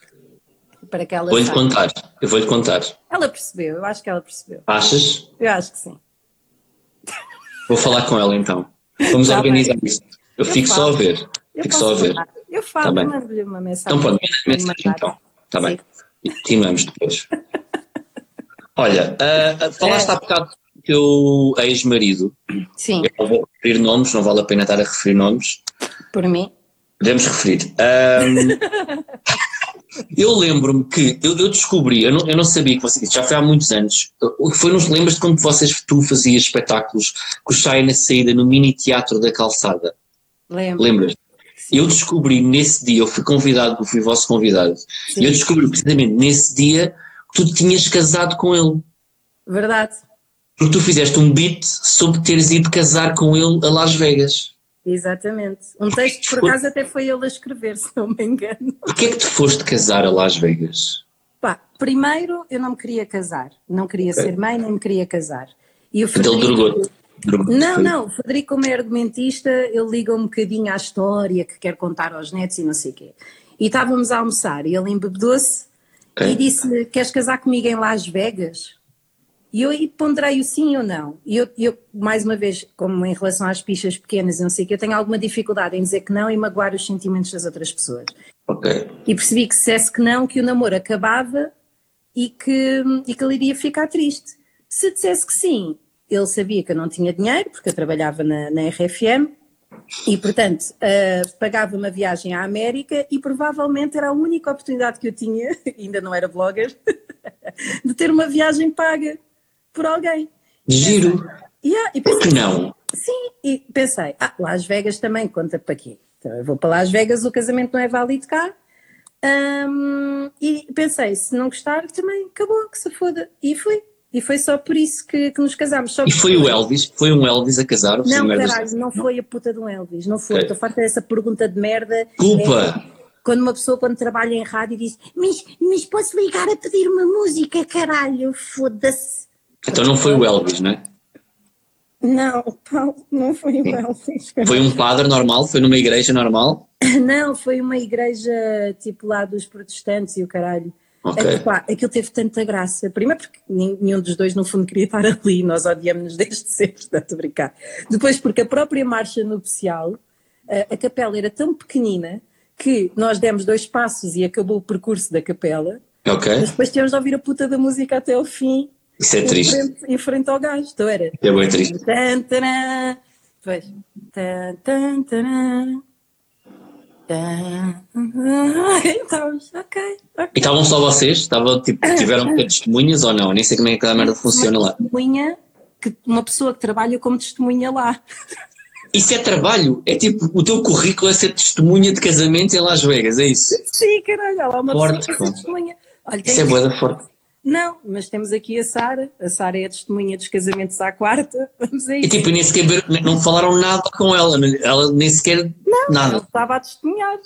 para que ela Vou-lhe contar. Eu vou-lhe contar. Ela percebeu, eu acho que ela percebeu. Achas? Eu acho que sim. Vou falar com ela então. Vamos Tá organizar isso. Eu Eu fico só a falo. ver. Eu Fico só a ver. falar. Eu falo, Tá bem. mando-lhe uma mensagem. Então pronto, Vou mensagem então. Está bem. E Continuamos depois. Olha, ah, falaste É. há bocado do teu ex-marido. Sim, Eu não vou referir nomes, não vale a pena estar a referir nomes. por mim. Podemos referir. Ahm, eu lembro-me que eu, eu descobri, eu não, eu não sabia que você já foi há muitos anos. O que foi nos lembras de quando vocês tu fazias espetáculos com o Chai na saída no mini teatro da calçada? Lembro. Lembras? Eu descobri nesse dia, eu fui convidado, eu fui vosso convidado, Sim. e eu descobri precisamente nesse dia que tu tinhas casado com ele. Verdade. Porque tu fizeste um beat sobre teres ido casar com ele a Las Vegas. Exatamente. Um texto que por acaso até foi ele a escrever, se não me engano. Porquê é que tu foste casar a Las Vegas? Pá, primeiro eu não me queria casar. Não queria ser mãe, nem me queria casar. E o Então ele Frederico- drogou. drogou Não, não, o Frederico, como é argumentista, ele liga um bocadinho à história que quer contar aos netos e não sei o quê. E estávamos a almoçar e ele embebedou-se Ok. e disse-lhe: Queres casar comigo em Las Vegas? E eu aí ponderei o sim ou não. E eu, eu, mais uma vez, como em relação às pichas pequenas não sei o quê, eu tenho alguma dificuldade em dizer que não e magoar os sentimentos das outras pessoas. Ok. E percebi que se dissesse que não, que o namoro acabava e que, e que ele iria ficar triste. Se dissesse que sim, ele sabia que eu não tinha dinheiro, porque eu trabalhava na, na RFM, e portanto ah, pagava uma viagem à América e provavelmente era a única oportunidade que eu tinha, ainda não era blogger, de ter uma viagem paga por alguém. Giro. Yeah, e Por pensei, que não? Sim, e pensei, ah, Las Vegas também conta para quê? Então eu vou para Las Vegas, o casamento não é válido cá. Ahm, e pensei, se não gostar, também acabou, que se foda. E fui. E foi só por isso que, que nos casámos. Só E foi o Elvis? Foi um Elvis a casar? Não, merda? caralho, não foi a puta do Elvis, não foi. Estou farta dessa pergunta de merda. Culpa! É, quando uma pessoa, quando trabalha em rádio, diz: Mas, mas posso ligar a pedir uma música, caralho, foda-se. Então não foi o Elvis, não é? Não, Paulo, não foi o Elvis. Foi um padre normal? Foi numa igreja normal? Não, foi uma igreja tipo lá dos protestantes e o caralho. Ok. É aquilo teve tanta graça. Primeiro porque nenhum dos dois no fundo queria estar ali, nós odiamos-nos desde sempre, está a brincar. Depois porque a própria marcha nupcial, a, a capela era tão pequenina que nós demos dois passos e acabou o percurso da capela, Ok. mas depois tínhamos de ouvir a puta da música até ao fim, Isso é em triste. frente, em frente ao gajo. Então era... É bem triste. Tan, taran, depois... Tan, tan, taran. Então, ok. ok. E estavam só vocês? Estavam, tipo, tiveram que ter testemunhas ou não? Nem sei como é que a merda funciona uma lá. Testemunha, que, uma pessoa que trabalha como testemunha lá. Isso é trabalho. É tipo, o teu currículo é ser testemunha de casamento em Las Vegas, é isso? Sim, caralho, lá uma Forte, pessoa que é testemunha. Olha, Isso é boa da forte. Não, mas temos aqui a Sara. A Sara é a testemunha dos casamentos à quarta. Vamos a E tipo, nem sequer não falaram nada com ela, ela nem sequer Ele nada. estava a testemunhar.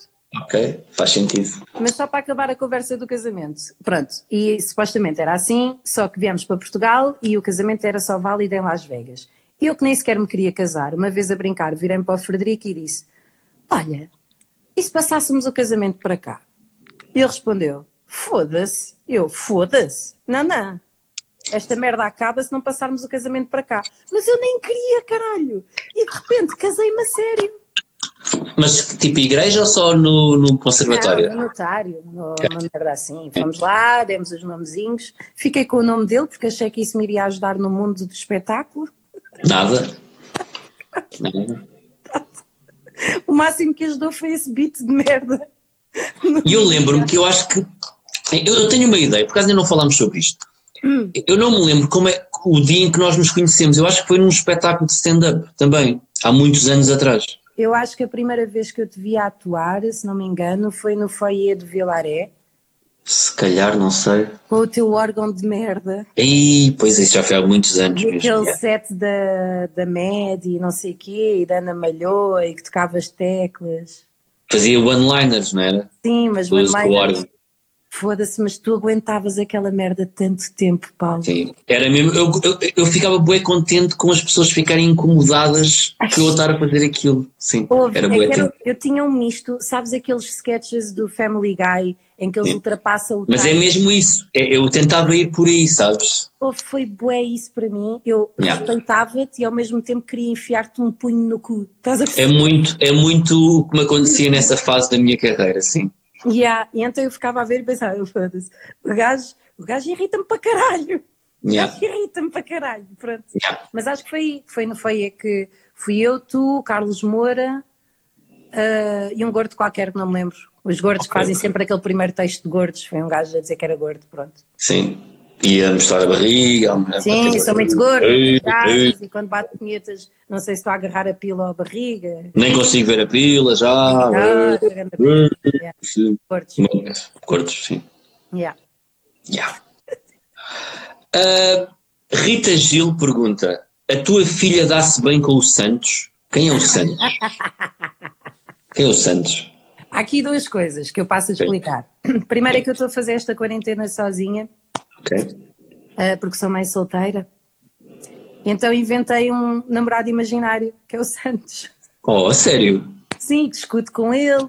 Ok, faz sentido. Mas só para acabar a conversa do casamento. Pronto, e supostamente era assim, só que viemos para Portugal e o casamento era só válido em Las Vegas. Eu que nem sequer me queria casar, uma vez a brincar, virei-me para o Frederico e disse: Olha, e se passássemos o casamento para cá? E ele respondeu: Foda-se. Eu, foda-se. Não, não. Esta merda acaba se não passarmos o casamento para cá. Mas eu nem queria, caralho. E de repente casei-me a sério. Mas tipo igreja ou só no, no conservatório? Não, no notário, no- uma merda assim. Fomos lá, demos os nomezinhos. Fiquei com o nome dele porque achei que isso me iria ajudar no mundo do espetáculo. Nada. Nada. O máximo que ajudou foi esse beat de merda. E eu lembro-me que eu acho que. Eu, tenho uma ideia, por acaso ainda não falámos sobre isto. Hum. Eu não me lembro como é o dia em que nós nos conhecemos. Eu acho que foi num espetáculo de stand-up também, há muitos anos atrás. Eu acho que a primeira vez que eu te vi atuar, se não me engano, foi no foyer de Vilaré, Se calhar, não sei. com o teu órgão de merda. Ih, pois isso já foi há muitos anos E mesmo. aquele é. set da, da Medi e não sei o quê, e da Ana Malhoa, e que tocava as teclas. Fazia one-liners, não era? Sim, mas Com o one-liner- órgão. Foda-se, mas tu aguentavas aquela merda tanto tempo, Paulo. Sim. Era mesmo. Eu, eu, eu ficava bué contente com as pessoas ficarem incomodadas que eu estar a fazer aquilo. Sim. Houve, Era é bué era- eu tinha um misto, sabes aqueles sketches do Family Guy em que eles Sim. ultrapassam o Mas é time? mesmo isso. É- Eu tentava ir por aí, sabes? Houve, foi bué isso para mim. Eu Yeah. respeitava-te e ao mesmo tempo queria enfiar-te um punho no cu. Estás a É muito, é muito o que me acontecia nessa fase da minha carreira, sim. Yeah. E então eu ficava a ver e pensava, eu, foda-se, o gajo, o gajo irrita-me para caralho. O Yeah. gajo irrita-me para caralho. Pronto. Yeah. Mas acho que foi aí, foi no foi é que fui eu, tu, Carlos Moura ah, e um gordo qualquer que não me lembro. Os gordos que Ok. fazem sempre aquele primeiro texto de gordos. Foi um gajo a dizer que era gordo, pronto. Sim. E a mostrar a barriga. a- Sim, a- sou muito gordo, e quando bate punhetas, não sei se estou a agarrar a pila ou a barriga. Nem consigo ver a pila já. Ah. Yeah, Sim. gordos. Gordos, sim. Yeah. Yeah. Ah, Rita Gil pergunta: A tua filha dá-se bem com o Santos? Quem é o Santos? Quem é o Santos? Há aqui duas coisas que eu passo a explicar. Primeiro é que eu estou a fazer esta quarentena sozinha, Ok. ah, porque sou mãe solteira. Então inventei um namorado imaginário, que é o Santos. Oh, sério? Sim, discuto com ele,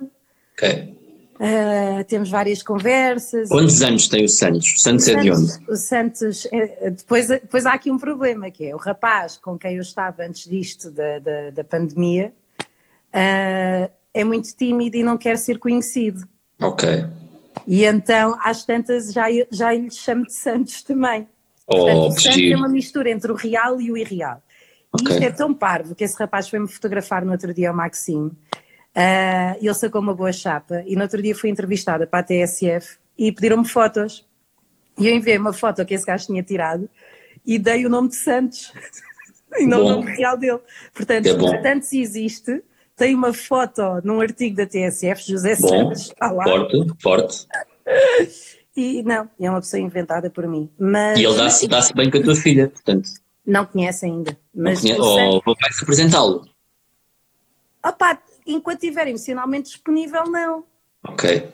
Ok. ah, temos várias conversas. Quantos anos tem o Santos? O Santos é de onde? Santos- O Santos, eh, depois, depois há aqui um problema, que é o rapaz com quem eu estava antes disto, da, da, da pandemia, ah, é muito tímido e não quer ser conhecido. Ok. E então, às tantas, já, já lhe chamo de Santos também. Portanto, Oh, o que Santos é uma mistura entre o real e o irreal. E Ok. isto é tão parvo que esse rapaz foi-me fotografar no outro dia ao Maxime. Ah, ele sacou uma boa chapa e no outro dia fui entrevistada para a TSF e pediram-me fotos. E eu enviei uma foto que esse gajo tinha tirado e dei o nome de Santos e não o Bom. nome real dele. Portanto, É Santos existe, tem uma foto num artigo da TSF, José Bom, Santos, está lá. forte, forte. E não, é uma pessoa inventada por mim. Mas E ele dá-se dá bem com a tua filha, portanto. não conhece ainda. Não Mas conhece, o Santos- oh, vai-se apresentá-lo. Opá, enquanto estiver emocionalmente disponível, não. Ok.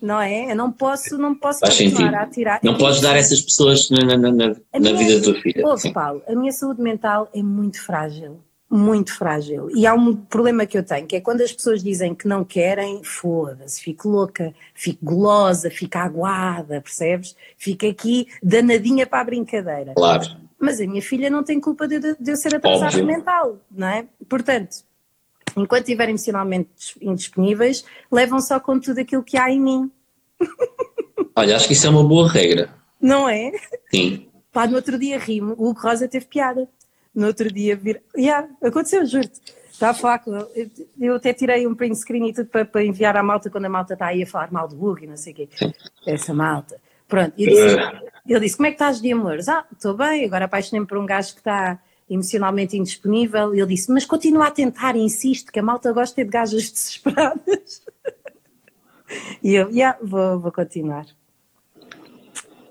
Não é? Eu não posso, não posso Faz continuar sentido. a atirar. Não podes dar essas pessoas na, na, na, na- vida da tua filha. Ouve. Paulo, a minha saúde mental é muito frágil. Muito frágil. E há um problema que eu tenho, que é quando as pessoas dizem que não querem, foda-se, fico louca, fico gulosa, fico aguada, percebes? Fico aqui danadinha para a brincadeira. Claro. Mas a minha filha não tem culpa de, de- eu ser atrasada Óbvio. mental, não é? Portanto, enquanto estiverem emocionalmente dis- indisponíveis, levam só com tudo aquilo que há em mim, Olha, acho que isso é uma boa regra. não é? Sim. Pá, no outro dia rimo, o Hugo Rosa teve piada. No outro dia vir. Yeah, aconteceu, juro-te. Está a falar com ele. Eu até tirei um print screen e tudo para, para enviar à malta quando a malta está aí a falar mal do Hugo e não sei o quê. Essa malta. Pronto, e disse, ele disse: Como é que estás de amores? Ah, estou bem, agora apaixonei-me por um gajo que está emocionalmente indisponível. E ele disse: Mas continua a tentar, insisto, que a malta gosta de gajas desesperadas. e eu, yeah, vou, vou continuar.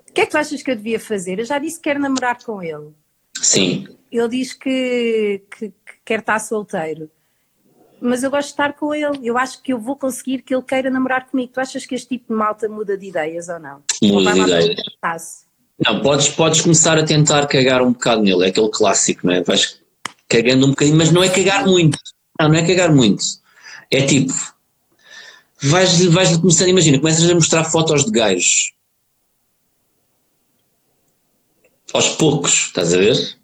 O que é que tu achas que eu devia fazer? Eu já disse que quero namorar com ele. Sim. Ele diz que, que, que quer estar solteiro. Mas eu gosto de estar com ele. Eu acho que eu vou conseguir que ele queira namorar comigo. Tu achas que este tipo de malta muda de ideias ou não? Muda de ideias. Não, podes, podes começar a tentar cagar um bocado nele, é aquele clássico, não é? Vais cagando um bocadinho, mas não é cagar muito. Não, não é cagar muito. É tipo, vais, vais começando, imagina, começas a mostrar fotos de gajos. Aos poucos, estás a ver?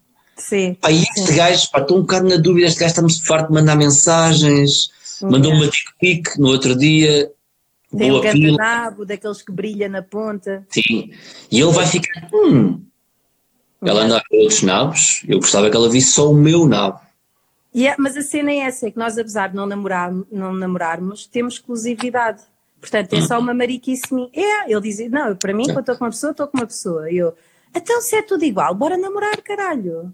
Sim. Pá, e este gajo, pá, estou um bocado na dúvida, este gajo está-me farto de mandar mensagens, mandou uma tic-pic no outro dia, Tem um pila. daqueles que brilha na ponta. Sim. E ele vai ficar. Hum. Ela anda com outros nabos. Eu gostava que ela visse só o meu nabo. E é- mas a cena é essa, é que nós, apesar de não, namorar, não namorarmos, temos exclusividade. Portanto, é só uma mariquice minha. É, ele dizia, não, para mim, quando estou com uma pessoa, estou com uma pessoa. Eu, então se é tudo igual, bora namorar, caralho.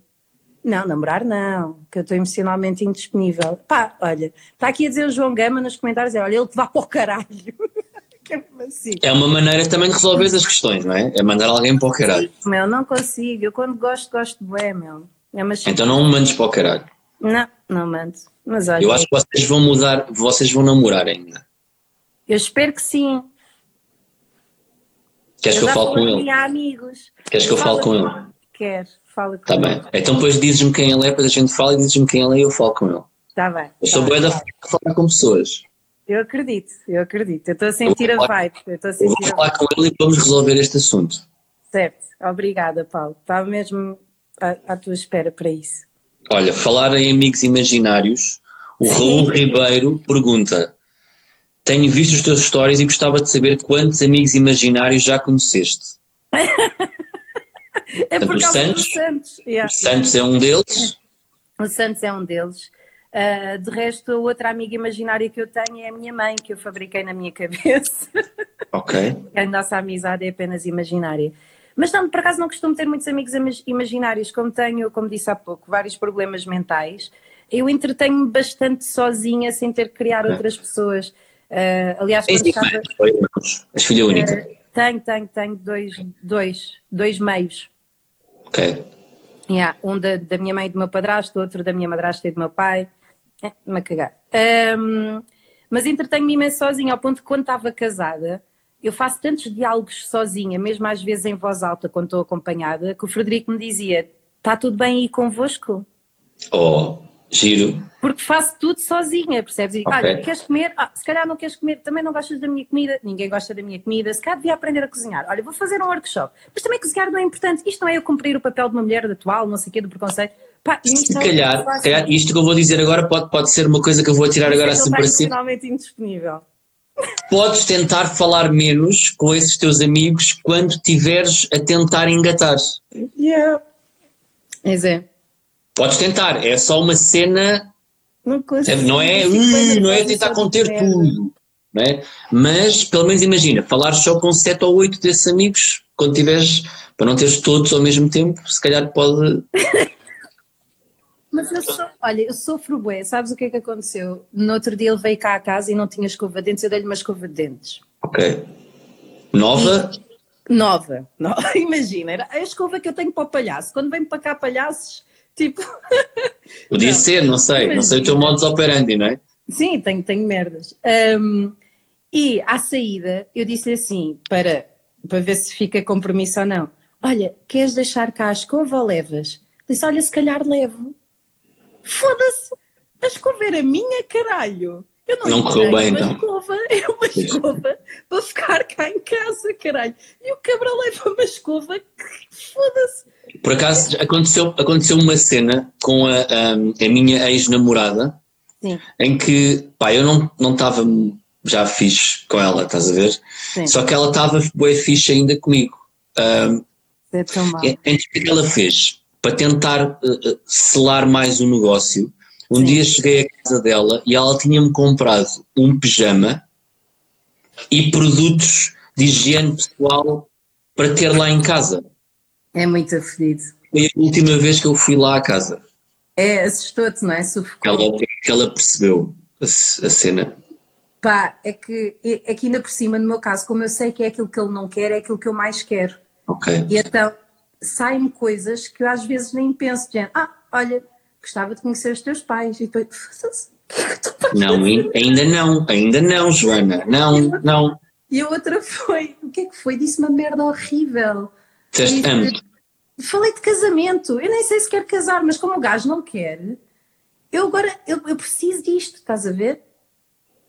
Não, namorar não, que eu estou emocionalmente indisponível. Pá, olha, está aqui a dizer o João Gama nos comentários, é, olha, ele te vá para o caralho. é assim. É uma maneira também de resolver as questões, não é? É mandar alguém para o caralho. Meu, não consigo. Eu quando gosto, gosto de bué, meu. É Então não me mandes para o caralho. Não, não mando. Mas olha, Eu acho que vocês vão mudar, vocês vão namorar ainda. eu espero que sim. Queres que eu já falo com ele? amigos. Queres que eu falo com ele? Quer, fala com Está ele. bem. Então depois dizes-me quem ele é, depois a gente fala e dizes-me quem ele é e eu falo com ele. Está bem. Eu sou tá boa da de falar com pessoas. Eu acredito, eu acredito. Eu estou a sentir a vou vibe. Eu estou a vou sentir a falar com ele e vamos resolver este assunto. Certo. Obrigada, Paulo. Estava mesmo à, à tua espera para isso. Olha, falar em amigos imaginários, o. Raul Ribeiro pergunta: Tenho visto os teus stories e gostava de saber quantos amigos imaginários já conheceste. É por causa Santos? do Santos. Yeah. O Santos é um deles. O Santos é um deles. Ah, de resto, a outra amiga imaginária que eu tenho é a minha mãe, que eu fabriquei na minha cabeça. Ok. a nossa amizade é apenas imaginária. Mas não, por acaso não costumo ter muitos amigos imag- imaginários, como tenho, como disse há pouco, vários problemas mentais. Eu entretenho-me bastante sozinha, sem ter que criar outras pessoas. Ah, aliás, Tens quando estava, ou irmãos? És filha única. Ah, tenho, tenho, tenho dois, dois, dois meios. Ok. Yeah, um da, da minha mãe e do meu padrasto, outro da minha madrasta e do meu pai. É, me cagar. Ahm, mas entretenho-me imenso sozinha, ao ponto que quando estava casada, eu faço tantos diálogos sozinha, mesmo às vezes em voz alta, quando estou acompanhada, que o Frederico me dizia: Está tudo bem aí convosco? Oh, giro. Porque faço tudo sozinha, percebes? E, Ok. Olha, queres comer? Ah, se calhar não queres comer, também não gostas da minha comida, ninguém gosta da minha comida, se calhar devia aprender a cozinhar. Olha, vou fazer um workshop. Mas também cozinhar não é importante. Isto não é eu cumprir o papel de uma mulher atual, não sei o quê, do preconceito. Pá, Se isto é calhar, calhar, isto que eu vou dizer agora pode, pode ser uma coisa que eu vou tirar agora é assim que para cima. emocionalmente indisponível. Podes tentar falar menos com esses teus amigos quando tiveres a tentar engatar. Yeah. Pois é. Podes tentar, é só uma cena, Não, não é, "Ui", não é tentar conter tudo, não é? Mas pelo menos imagina, falar só com sete ou oito desses amigos, quando tiveres, para não teres todos ao mesmo tempo, se calhar pode. Mas eu sou, olha, eu sofro bué. Sabes o que é que aconteceu? No outro dia ele veio cá a casa e não tinha escova de dentes, eu dei-lhe uma escova de dentes. Ok. Nova, Nova. Nova. Imagina, era a escova que eu tenho para o palhaço. Quando vem para cá palhaços, tipo. podia Não. ser, não sei, não sei o teu modus operandi, não é? Sim, tenho, tenho merdas. Um, e à saída eu disse assim, para, para ver se fica compromisso ou não. Olha, queres deixar cá a escova ou levas? Disse, olha, se calhar levo. Foda-se! A escova era minha, caralho! Eu não, Não correu bem, uma então. escova, é uma escova para ficar cá em casa, caralho. E o cabra leva uma escova, que- foda-se! Por acaso aconteceu, aconteceu uma cena com a, a, a minha ex-namorada Sim, em que, pá, eu não não estava já fixe com ela, estás a ver? sim, Só que ela estava bué fixe ainda comigo. Ahm, é tão mal. então o que é que ela fez? para tentar uh, selar mais o negócio, um dia cheguei à casa dela e ela tinha-me comprado um pijama e produtos de higiene pessoal para ter lá em casa. É muito aflido. Foi a última vez que eu fui lá à casa. É, assustou-te, não é? Sufocou. Ela, ela percebeu a, a cena. Pá, é que, é que ainda por cima, no meu caso, como eu sei que é aquilo que ele não quer, é aquilo que eu mais quero. Ok. E então saem-me coisas que eu às vezes nem penso, de ah, olha, gostava de conhecer os teus pais. E depois, não, ainda não, ainda não, Joana, não, não. E a outra foi, o que é que foi? Disse uma merda horrível. Disse, falei de casamento, eu nem sei se quero casar, mas como o gajo não quer, eu agora, eu, eu preciso disto, estás a ver?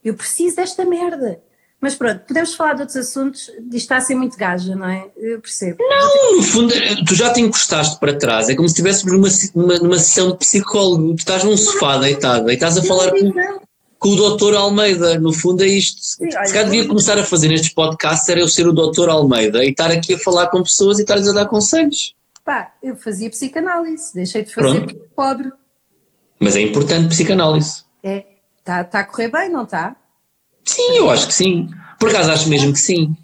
Eu preciso desta merda. Mas pronto, podemos falar de outros assuntos. Isto está a ser muito gaja, não é? Eu percebo. Não, no fundo, tu já te encostaste para trás. É como se estivéssemos numa, numa, numa sessão de psicólogo. Tu estás num sofá deitado e estás a falar com, com o doutor Almeida. No fundo, é isto. Sim, olha, Se calhar devia começar a fazer nestes podcasts era eu ser o doutor Almeida e estar aqui a falar com pessoas e estar-lhes a dar conselhos. Pá, eu fazia psicanálise. Deixei de fazer porque pobre. Mas é importante psicanálise. É. Está tá a correr bem, não está? Sim, eu acho que sim. Por acaso acho mesmo que sim.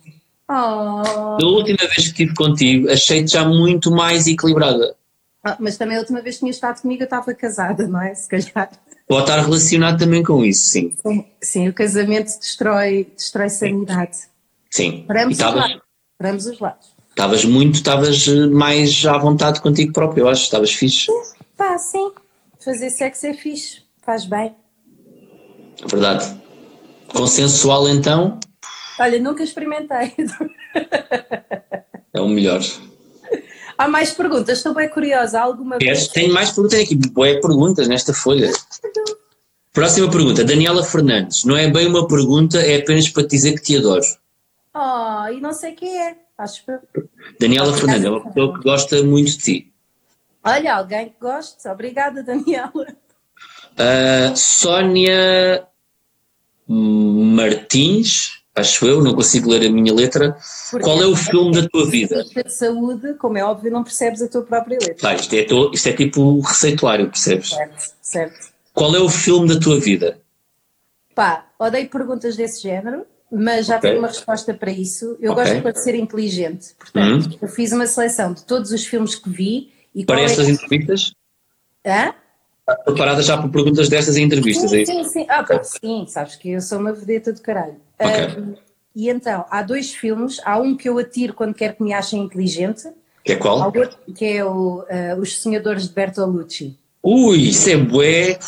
Oh. Da última vez que estive contigo, achei-te já muito mais equilibrada. Ah, mas também a última vez que tinha estado comigo eu estava casada, não é? Se calhar. Pode estar relacionado também com isso, sim. Sim, o casamento destrói, destrói sanidade. Sim. Paramos, os lados. Paramos os lados. Estavas muito, estavas mais à vontade contigo próprio, eu acho. Estavas fixe. Sim, pá, sim. Fazer sexo é fixe. Faz bem. Verdade. Consensual então? Olha, nunca experimentei. É o melhor. Há mais perguntas? Estou bem curiosa. Alguma vez? Tenho mais perguntas aqui. Boé perguntas nesta folha. Próxima pergunta. Daniela Fernandes. Não é bem uma pergunta, é apenas para te dizer que te adoro. Oh, e não sei quem é. Acho que... Daniela Fernandes é uma pessoa que gosta muito de ti. Olha, alguém que gosta. Obrigada, Daniela. Uh, Sónia Martins, acho eu, não consigo ler a minha letra. Porque Qual é o filme da tua vida? de saúde, como é óbvio, não percebes a tua própria letra. Isto, é, isto é tipo receituário, percebes? Certo, certo. Qual é o filme da tua vida? Pá, odeio perguntas desse género, mas já okay. tenho uma resposta para isso. Eu okay. gosto de ser inteligente, portanto, hum. eu fiz uma seleção de todos os filmes que vi. E para estas é... entrevistas? Hã? Preparada já por perguntas destas em entrevistas, sim, é isso? Sim, sim. Ah, pá, sim, sabes que eu sou uma vedeta do caralho. Okay. Um, e então, há dois filmes, há um que eu atiro quando quero que me achem inteligente. Que é qual? Outro, que é o, uh, Os Sonhadores de Bertolucci. Ui, isso é bué.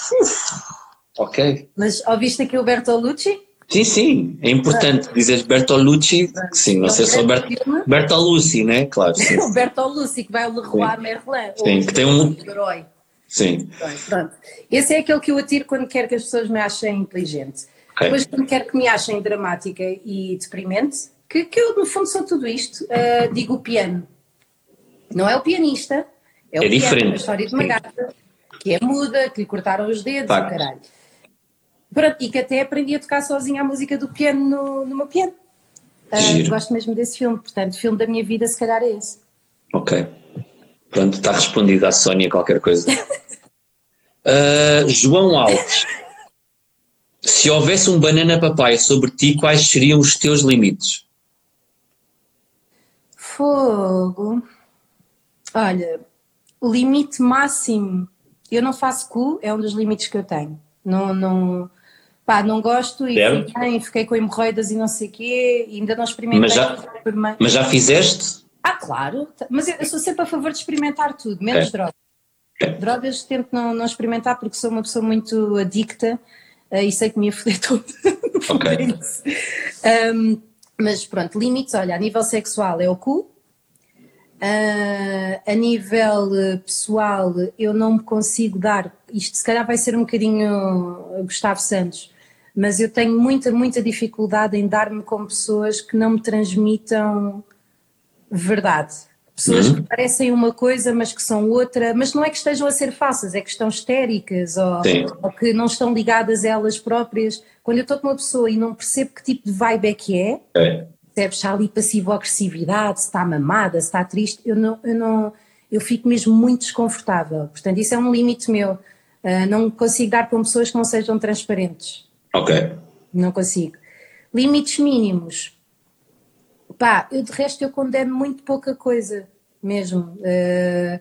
Ok. Mas ouviste aqui o Bertolucci? Sim, sim, é importante dizer Bertolucci, sim, não sei se é Bert, Bertolucci, né? Claro. Sim. o Bertolucci que vai ao Leroy Merlin. Sim, que tem um, herói. Sim. Pronto. Esse é aquele que eu atiro quando quero que as pessoas me achem inteligente. Depois, quando quero que me achem dramática e deprimente, que, que eu, no fundo, sou tudo isto, uh, digo o piano. Não é o pianista, é o é piano, diferente. a história de uma gata, que é muda, que lhe cortaram os dedos, o caralho. Pronto, e que até aprendi a tocar sozinha a música do piano no, no meu piano. Uh, gosto mesmo desse filme, portanto, o filme da minha vida, se calhar, é esse. Ok. Pronto, está respondido à Sónia qualquer coisa. Uh, João Alves. Se houvesse um banana papai sobre ti, quais seriam os teus limites? Fogo. Olha, o limite máximo. Eu não faço cu, é um dos limites que eu tenho. Não, não, pá, não gosto e fiquei, fiquei, com hemorroidas e não sei o quê, ainda não experimentei. Mas já, mas já fizeste? Ah, claro, mas eu, sou sempre a favor de experimentar tudo, menos é. drogas. Drogas tento não, não, experimentar porque sou uma pessoa muito adicta uh, e sei que me ia foder tudo. Ok. um, mas pronto, limites, olha, a nível sexual é o cu. Uh, a nível uh, pessoal, eu não me consigo dar. Isto se calhar vai ser um bocadinho Gustavo Santos, mas eu tenho muita, muita dificuldade em dar-me com pessoas que não me transmitam verdade. Pessoas uhum. que parecem uma coisa, mas que são outra, mas não é que estejam a ser falsas, é que estão histéricas ou, ou que não estão ligadas a elas próprias. Quando eu estou com uma pessoa e não percebo que tipo de vibe é que é, é. percebes ali passivo-agressividade, se está mamada, se está triste, eu não, eu não, eu fico mesmo muito desconfortável. Portanto, isso é um limite meu. Uh, não consigo dar com pessoas que não sejam transparentes. Ok. Não consigo. Limites mínimos. Pá, eu de resto eu condeno muito pouca coisa, mesmo. Uh,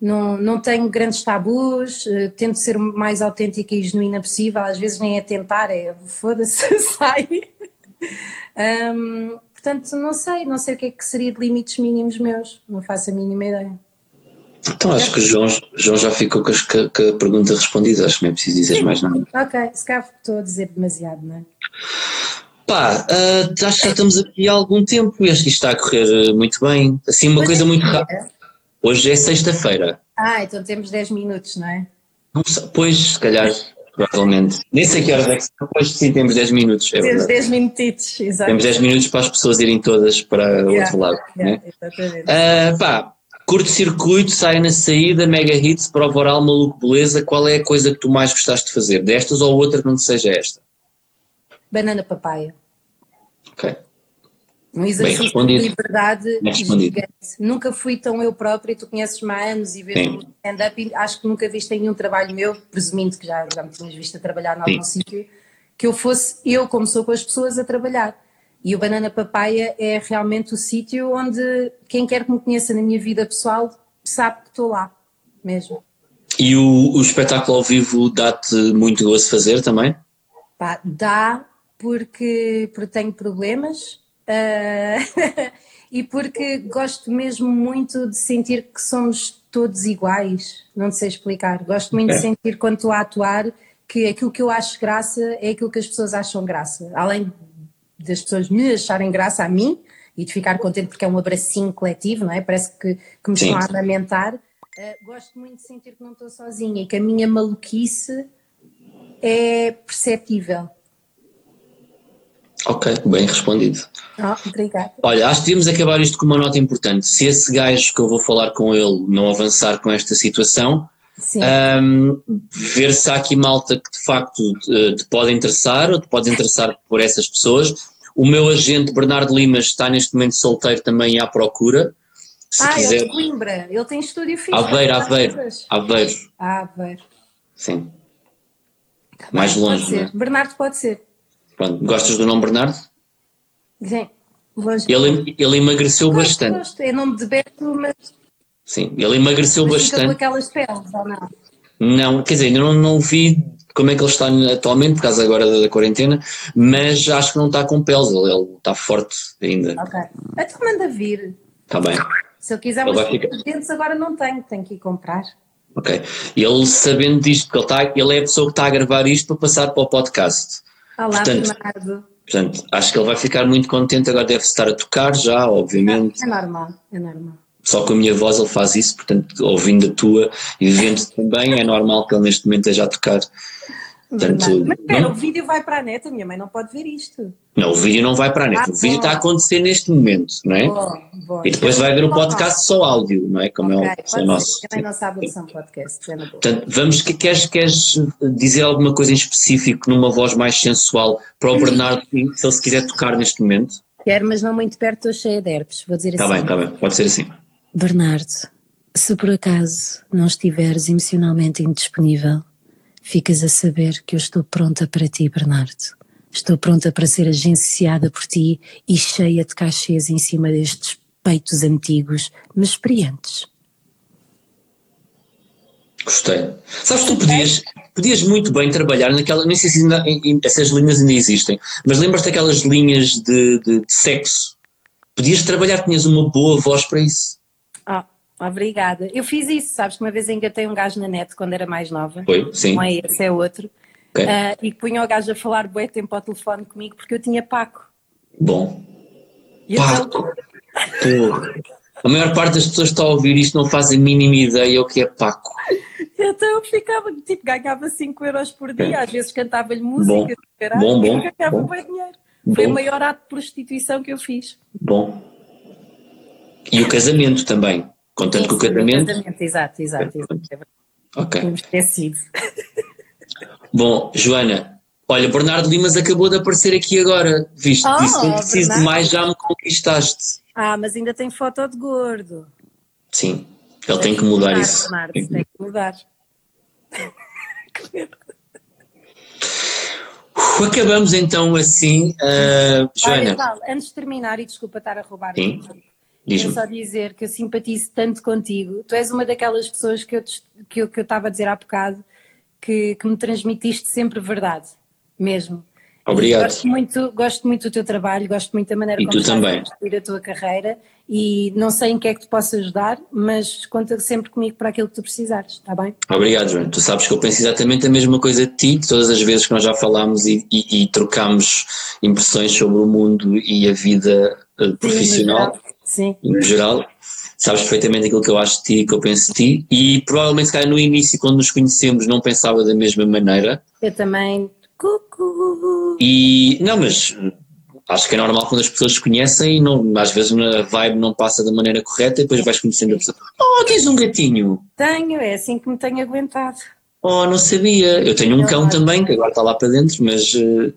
não, não tenho grandes tabus, uh, tento ser mais autêntica e genuína possível, às vezes nem é tentar, é foda-se, sai. um, portanto, não sei, não sei o que é que seria de limites mínimos meus, não faço a mínima ideia. Então acho que o João, João já ficou com a, com a pergunta respondida, acho que não é preciso dizer mais nada. Ok, se calhar estou a dizer demasiado, não é? Pá, uh, acho que já estamos aqui há algum tempo e acho que isto está a correr muito bem. Assim, uma Hoje coisa é muito dia? rápida. Hoje é sexta-feira. Ah, então temos 10 minutos, não é? Não Pois, se calhar, provavelmente. Nem sei que horas é que são, depois sim temos 10 minutos. É Temos verdade. 10 minutitos, exato. Temos 10 minutos para as pessoas irem todas para o Yeah, outro lado. yeah, né? exatamente. Ah, pá, curto-circuito, sai na saída, mega hits, prova oral, maluco, beleza. Qual é a coisa que tu mais gostaste de fazer? Destas ou outra que não seja esta? Banana papaya. Ok. Um exercício de liberdade gigante. Nunca fui tão eu própria, tu conheces-me há anos e vês o stand-up e acho que nunca viste em nenhum trabalho meu, presumindo que já, já me tinhas visto a trabalhar em algum sítio, que eu fosse eu como sou com as pessoas a trabalhar. E o Banana Papaya é realmente o sítio onde quem quer que me conheça na minha vida pessoal sabe que estou lá, mesmo. E o, o espetáculo ao vivo dá-te muito gosto fazer também? Pá, dá porque, porque tenho problemas ah, e porque gosto mesmo muito de sentir que somos todos iguais. Não sei explicar. Gosto muito de Ok. sentir quando estou a atuar que aquilo que eu acho graça é aquilo que as pessoas acham graça. Além das pessoas me acharem graça a mim e de ficar contente porque é um abracinho coletivo, não é? Parece que, que me Sim. estão a lamentar. gosto muito de sentir que não estou sozinha e que a minha maluquice é perceptível. Ok, bem respondido. Oh, obrigada. Olha, acho que devíamos acabar isto com uma nota importante. Se esse gajo que eu vou falar com ele não avançar com esta situação, ahm, ver se há aqui malta que de facto te, te pode interessar ou te pode interessar por essas pessoas. O meu agente Bernardo Limas está neste momento solteiro também à procura. Se ah, quiser. ele de Coimbra, ele tem estúdio fixo. Aveiro, Aveiro. Aveiro, Ah, Aveiro. sim. Mais Pode longe, ser. não é? Bernardo pode ser. Pronto, gostas do nome Bernardo? Sim. Ele, ele emagreceu Gosto, bastante. gosto. É nome de Beto, mas, Sim, ele emagreceu mas fica com bastante. aquelas peles, ou não? Não, quer dizer, ainda não, não vi como é que ele está atualmente, por causa agora da, quarentena, mas acho que não está com peles, ele, está forte ainda. Ok. Então manda vir. Está bem. Se eu quiser umas de dentes, agora não tenho, tenho que ir comprar. Ok. E ele sabendo disto, que ele, está, ele é a pessoa que está a gravar isto para passar para o podcast. Olá, Portanto, Bernardo. Portanto, acho que ele vai ficar muito contente. Agora deve estar a tocar já, obviamente. É normal, é normal. Só com a minha voz ele faz isso, portanto, ouvindo a tua e vendo também, é normal que ele neste momento esteja a tocar. Portanto. Mas espera, o vídeo vai para a neta, a minha mãe não pode ver isto. Não, o vídeo não vai para a net. Ah, o vídeo bom. está a acontecer neste momento, não é? Boa, boa. E depois vai ver o podcast só áudio, não é? Como Ok, é o, o nosso. Também não sabe o que são podcasts, é. Portanto, vamos, que- queres, queres dizer alguma coisa em específico numa voz mais sensual para o Bernardo, se ele se quiser tocar neste momento? Quero, mas não muito perto, estou cheia de herpes. Vou dizer Está assim. bem, está bem, pode ser assim. Bernardo, se por acaso não estiveres emocionalmente indisponível, ficas a saber que eu estou pronta para ti, Bernardo. Estou pronta para ser agenciada por ti e cheia de cachês em cima destes peitos antigos, mas experientes. Gostei. Sabes, tu podias, podias muito bem trabalhar naquela, nem sei se ainda, essas linhas ainda existem, mas lembras-te daquelas linhas de, de- de sexo? Podias trabalhar, tinhas uma boa voz para isso. Obrigada. Eu fiz isso, sabes que uma vez engatei um gajo na net quando era mais nova. Foi? Sim. Não é esse, é outro. Ok. Ah, e punha o gajo a falar bué tempo ao telefone comigo porque eu tinha Paco. Bom. E Paco. então, Porra. A maior parte das pessoas que está a ouvir isto não faz a mínima ideia o que é Paco. então eu ficava, tipo, ganhava 5 euros por dia, às vezes cantava-lhe música, Bom. caralho, Bom, bom, e ganhava bom. bué dinheiro. Foi o Bom. maior ato de prostituição que eu fiz. Bom. E o casamento também. Contanto que o casamento. casamento, exato, exato. exato. Ok. Tinha esquecido. Bom, Joana, olha, Bernardo Limas acabou de aparecer aqui agora. Viste? Oh, Disse não preciso de Bernardo. mais, já me conquistaste. Ah, mas ainda tem foto de gordo. Sim. Ele tem que mudar isso. Marcos, tem que mudar. Acabamos então assim, uh, Joana. Olha, Paulo, antes de terminar, e desculpa estar a roubar Sim. Quero só dizer que eu simpatizo tanto contigo. Tu és uma daquelas pessoas que eu te- que eu que eu estava a dizer há bocado que, que me transmitiste sempre verdade, mesmo. Obrigado. E Gosto muito, gosto muito do teu trabalho, gosto muito da maneira E como tu também. a construir a tua carreira e não sei em que é que te posso ajudar, mas conta sempre comigo para aquilo que tu precisares, está bem? Obrigado, Joana. Tu sabes que eu penso exatamente a mesma coisa de ti, todas as vezes que nós já falámos e, e, e trocámos impressões sobre o mundo e a vida uh, profissional. Sim, em geral, sabes perfeitamente aquilo que eu acho de ti e que eu penso de ti, e provavelmente, se calhar, no início, quando nos conhecemos, não pensava da mesma maneira, eu também. Cucu. e não, mas acho que é normal quando as pessoas se conhecem e não, às vezes a vibe não passa da maneira correta e depois vais conhecendo a pessoa. Oh, tens um gatinho! Tenho, é assim que me tenho aguentado. Oh, não sabia. Eu tenho um cão também, que agora está lá para dentro, mas eh,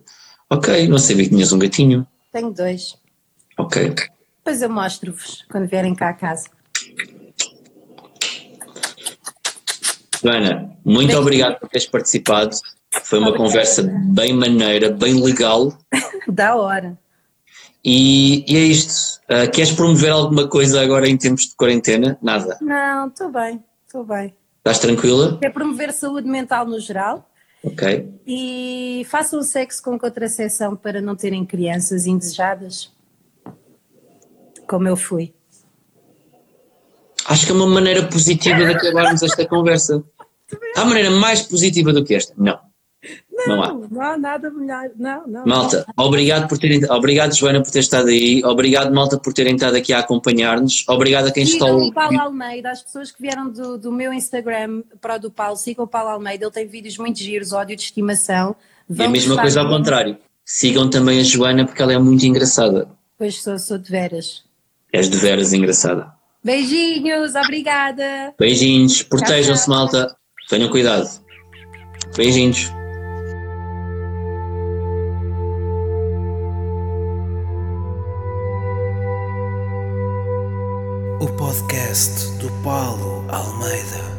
ok, não sabia que tinhas um gatinho. Tenho dois. Ok. Depois eu mostro-vos quando vierem cá a casa. Joana, muito Bem- obrigado por teres participado. Foi uma Obrigada. conversa bem maneira, bem legal. Da hora. E, e é isto. Ah, queres promover alguma coisa agora em tempos de quarentena? Nada. Não, estou bem, estou bem. Estás tranquila? É promover saúde mental no geral Ok. e façam sexo com contracepção para não terem crianças indesejadas, como eu fui. Acho que é uma maneira positiva de acabarmos esta conversa. Há maneira mais positiva do que esta? Não. Não há. não há nada melhor. Não, não. Malta, obrigado por terem, obrigado Joana por ter estado aí, obrigado Malta por terem estado aqui a acompanhar-nos, obrigado a quem está a Sigam o. Paulo Almeida, as pessoas que vieram do, do meu Instagram para o do Paulo, sigam o Paulo Almeida, ele tem vídeos muito giros, ódio de estimação. E a Vão mesma coisa ao contrário. Sigam também a Joana porque ela é muito engraçada. Pois sou, sou de veras. És de veras engraçada. Beijinhos, obrigada. Beijinhos, protejam-se, malta. Tenham cuidado. Beijinhos. O podcast do Paulo Almeida.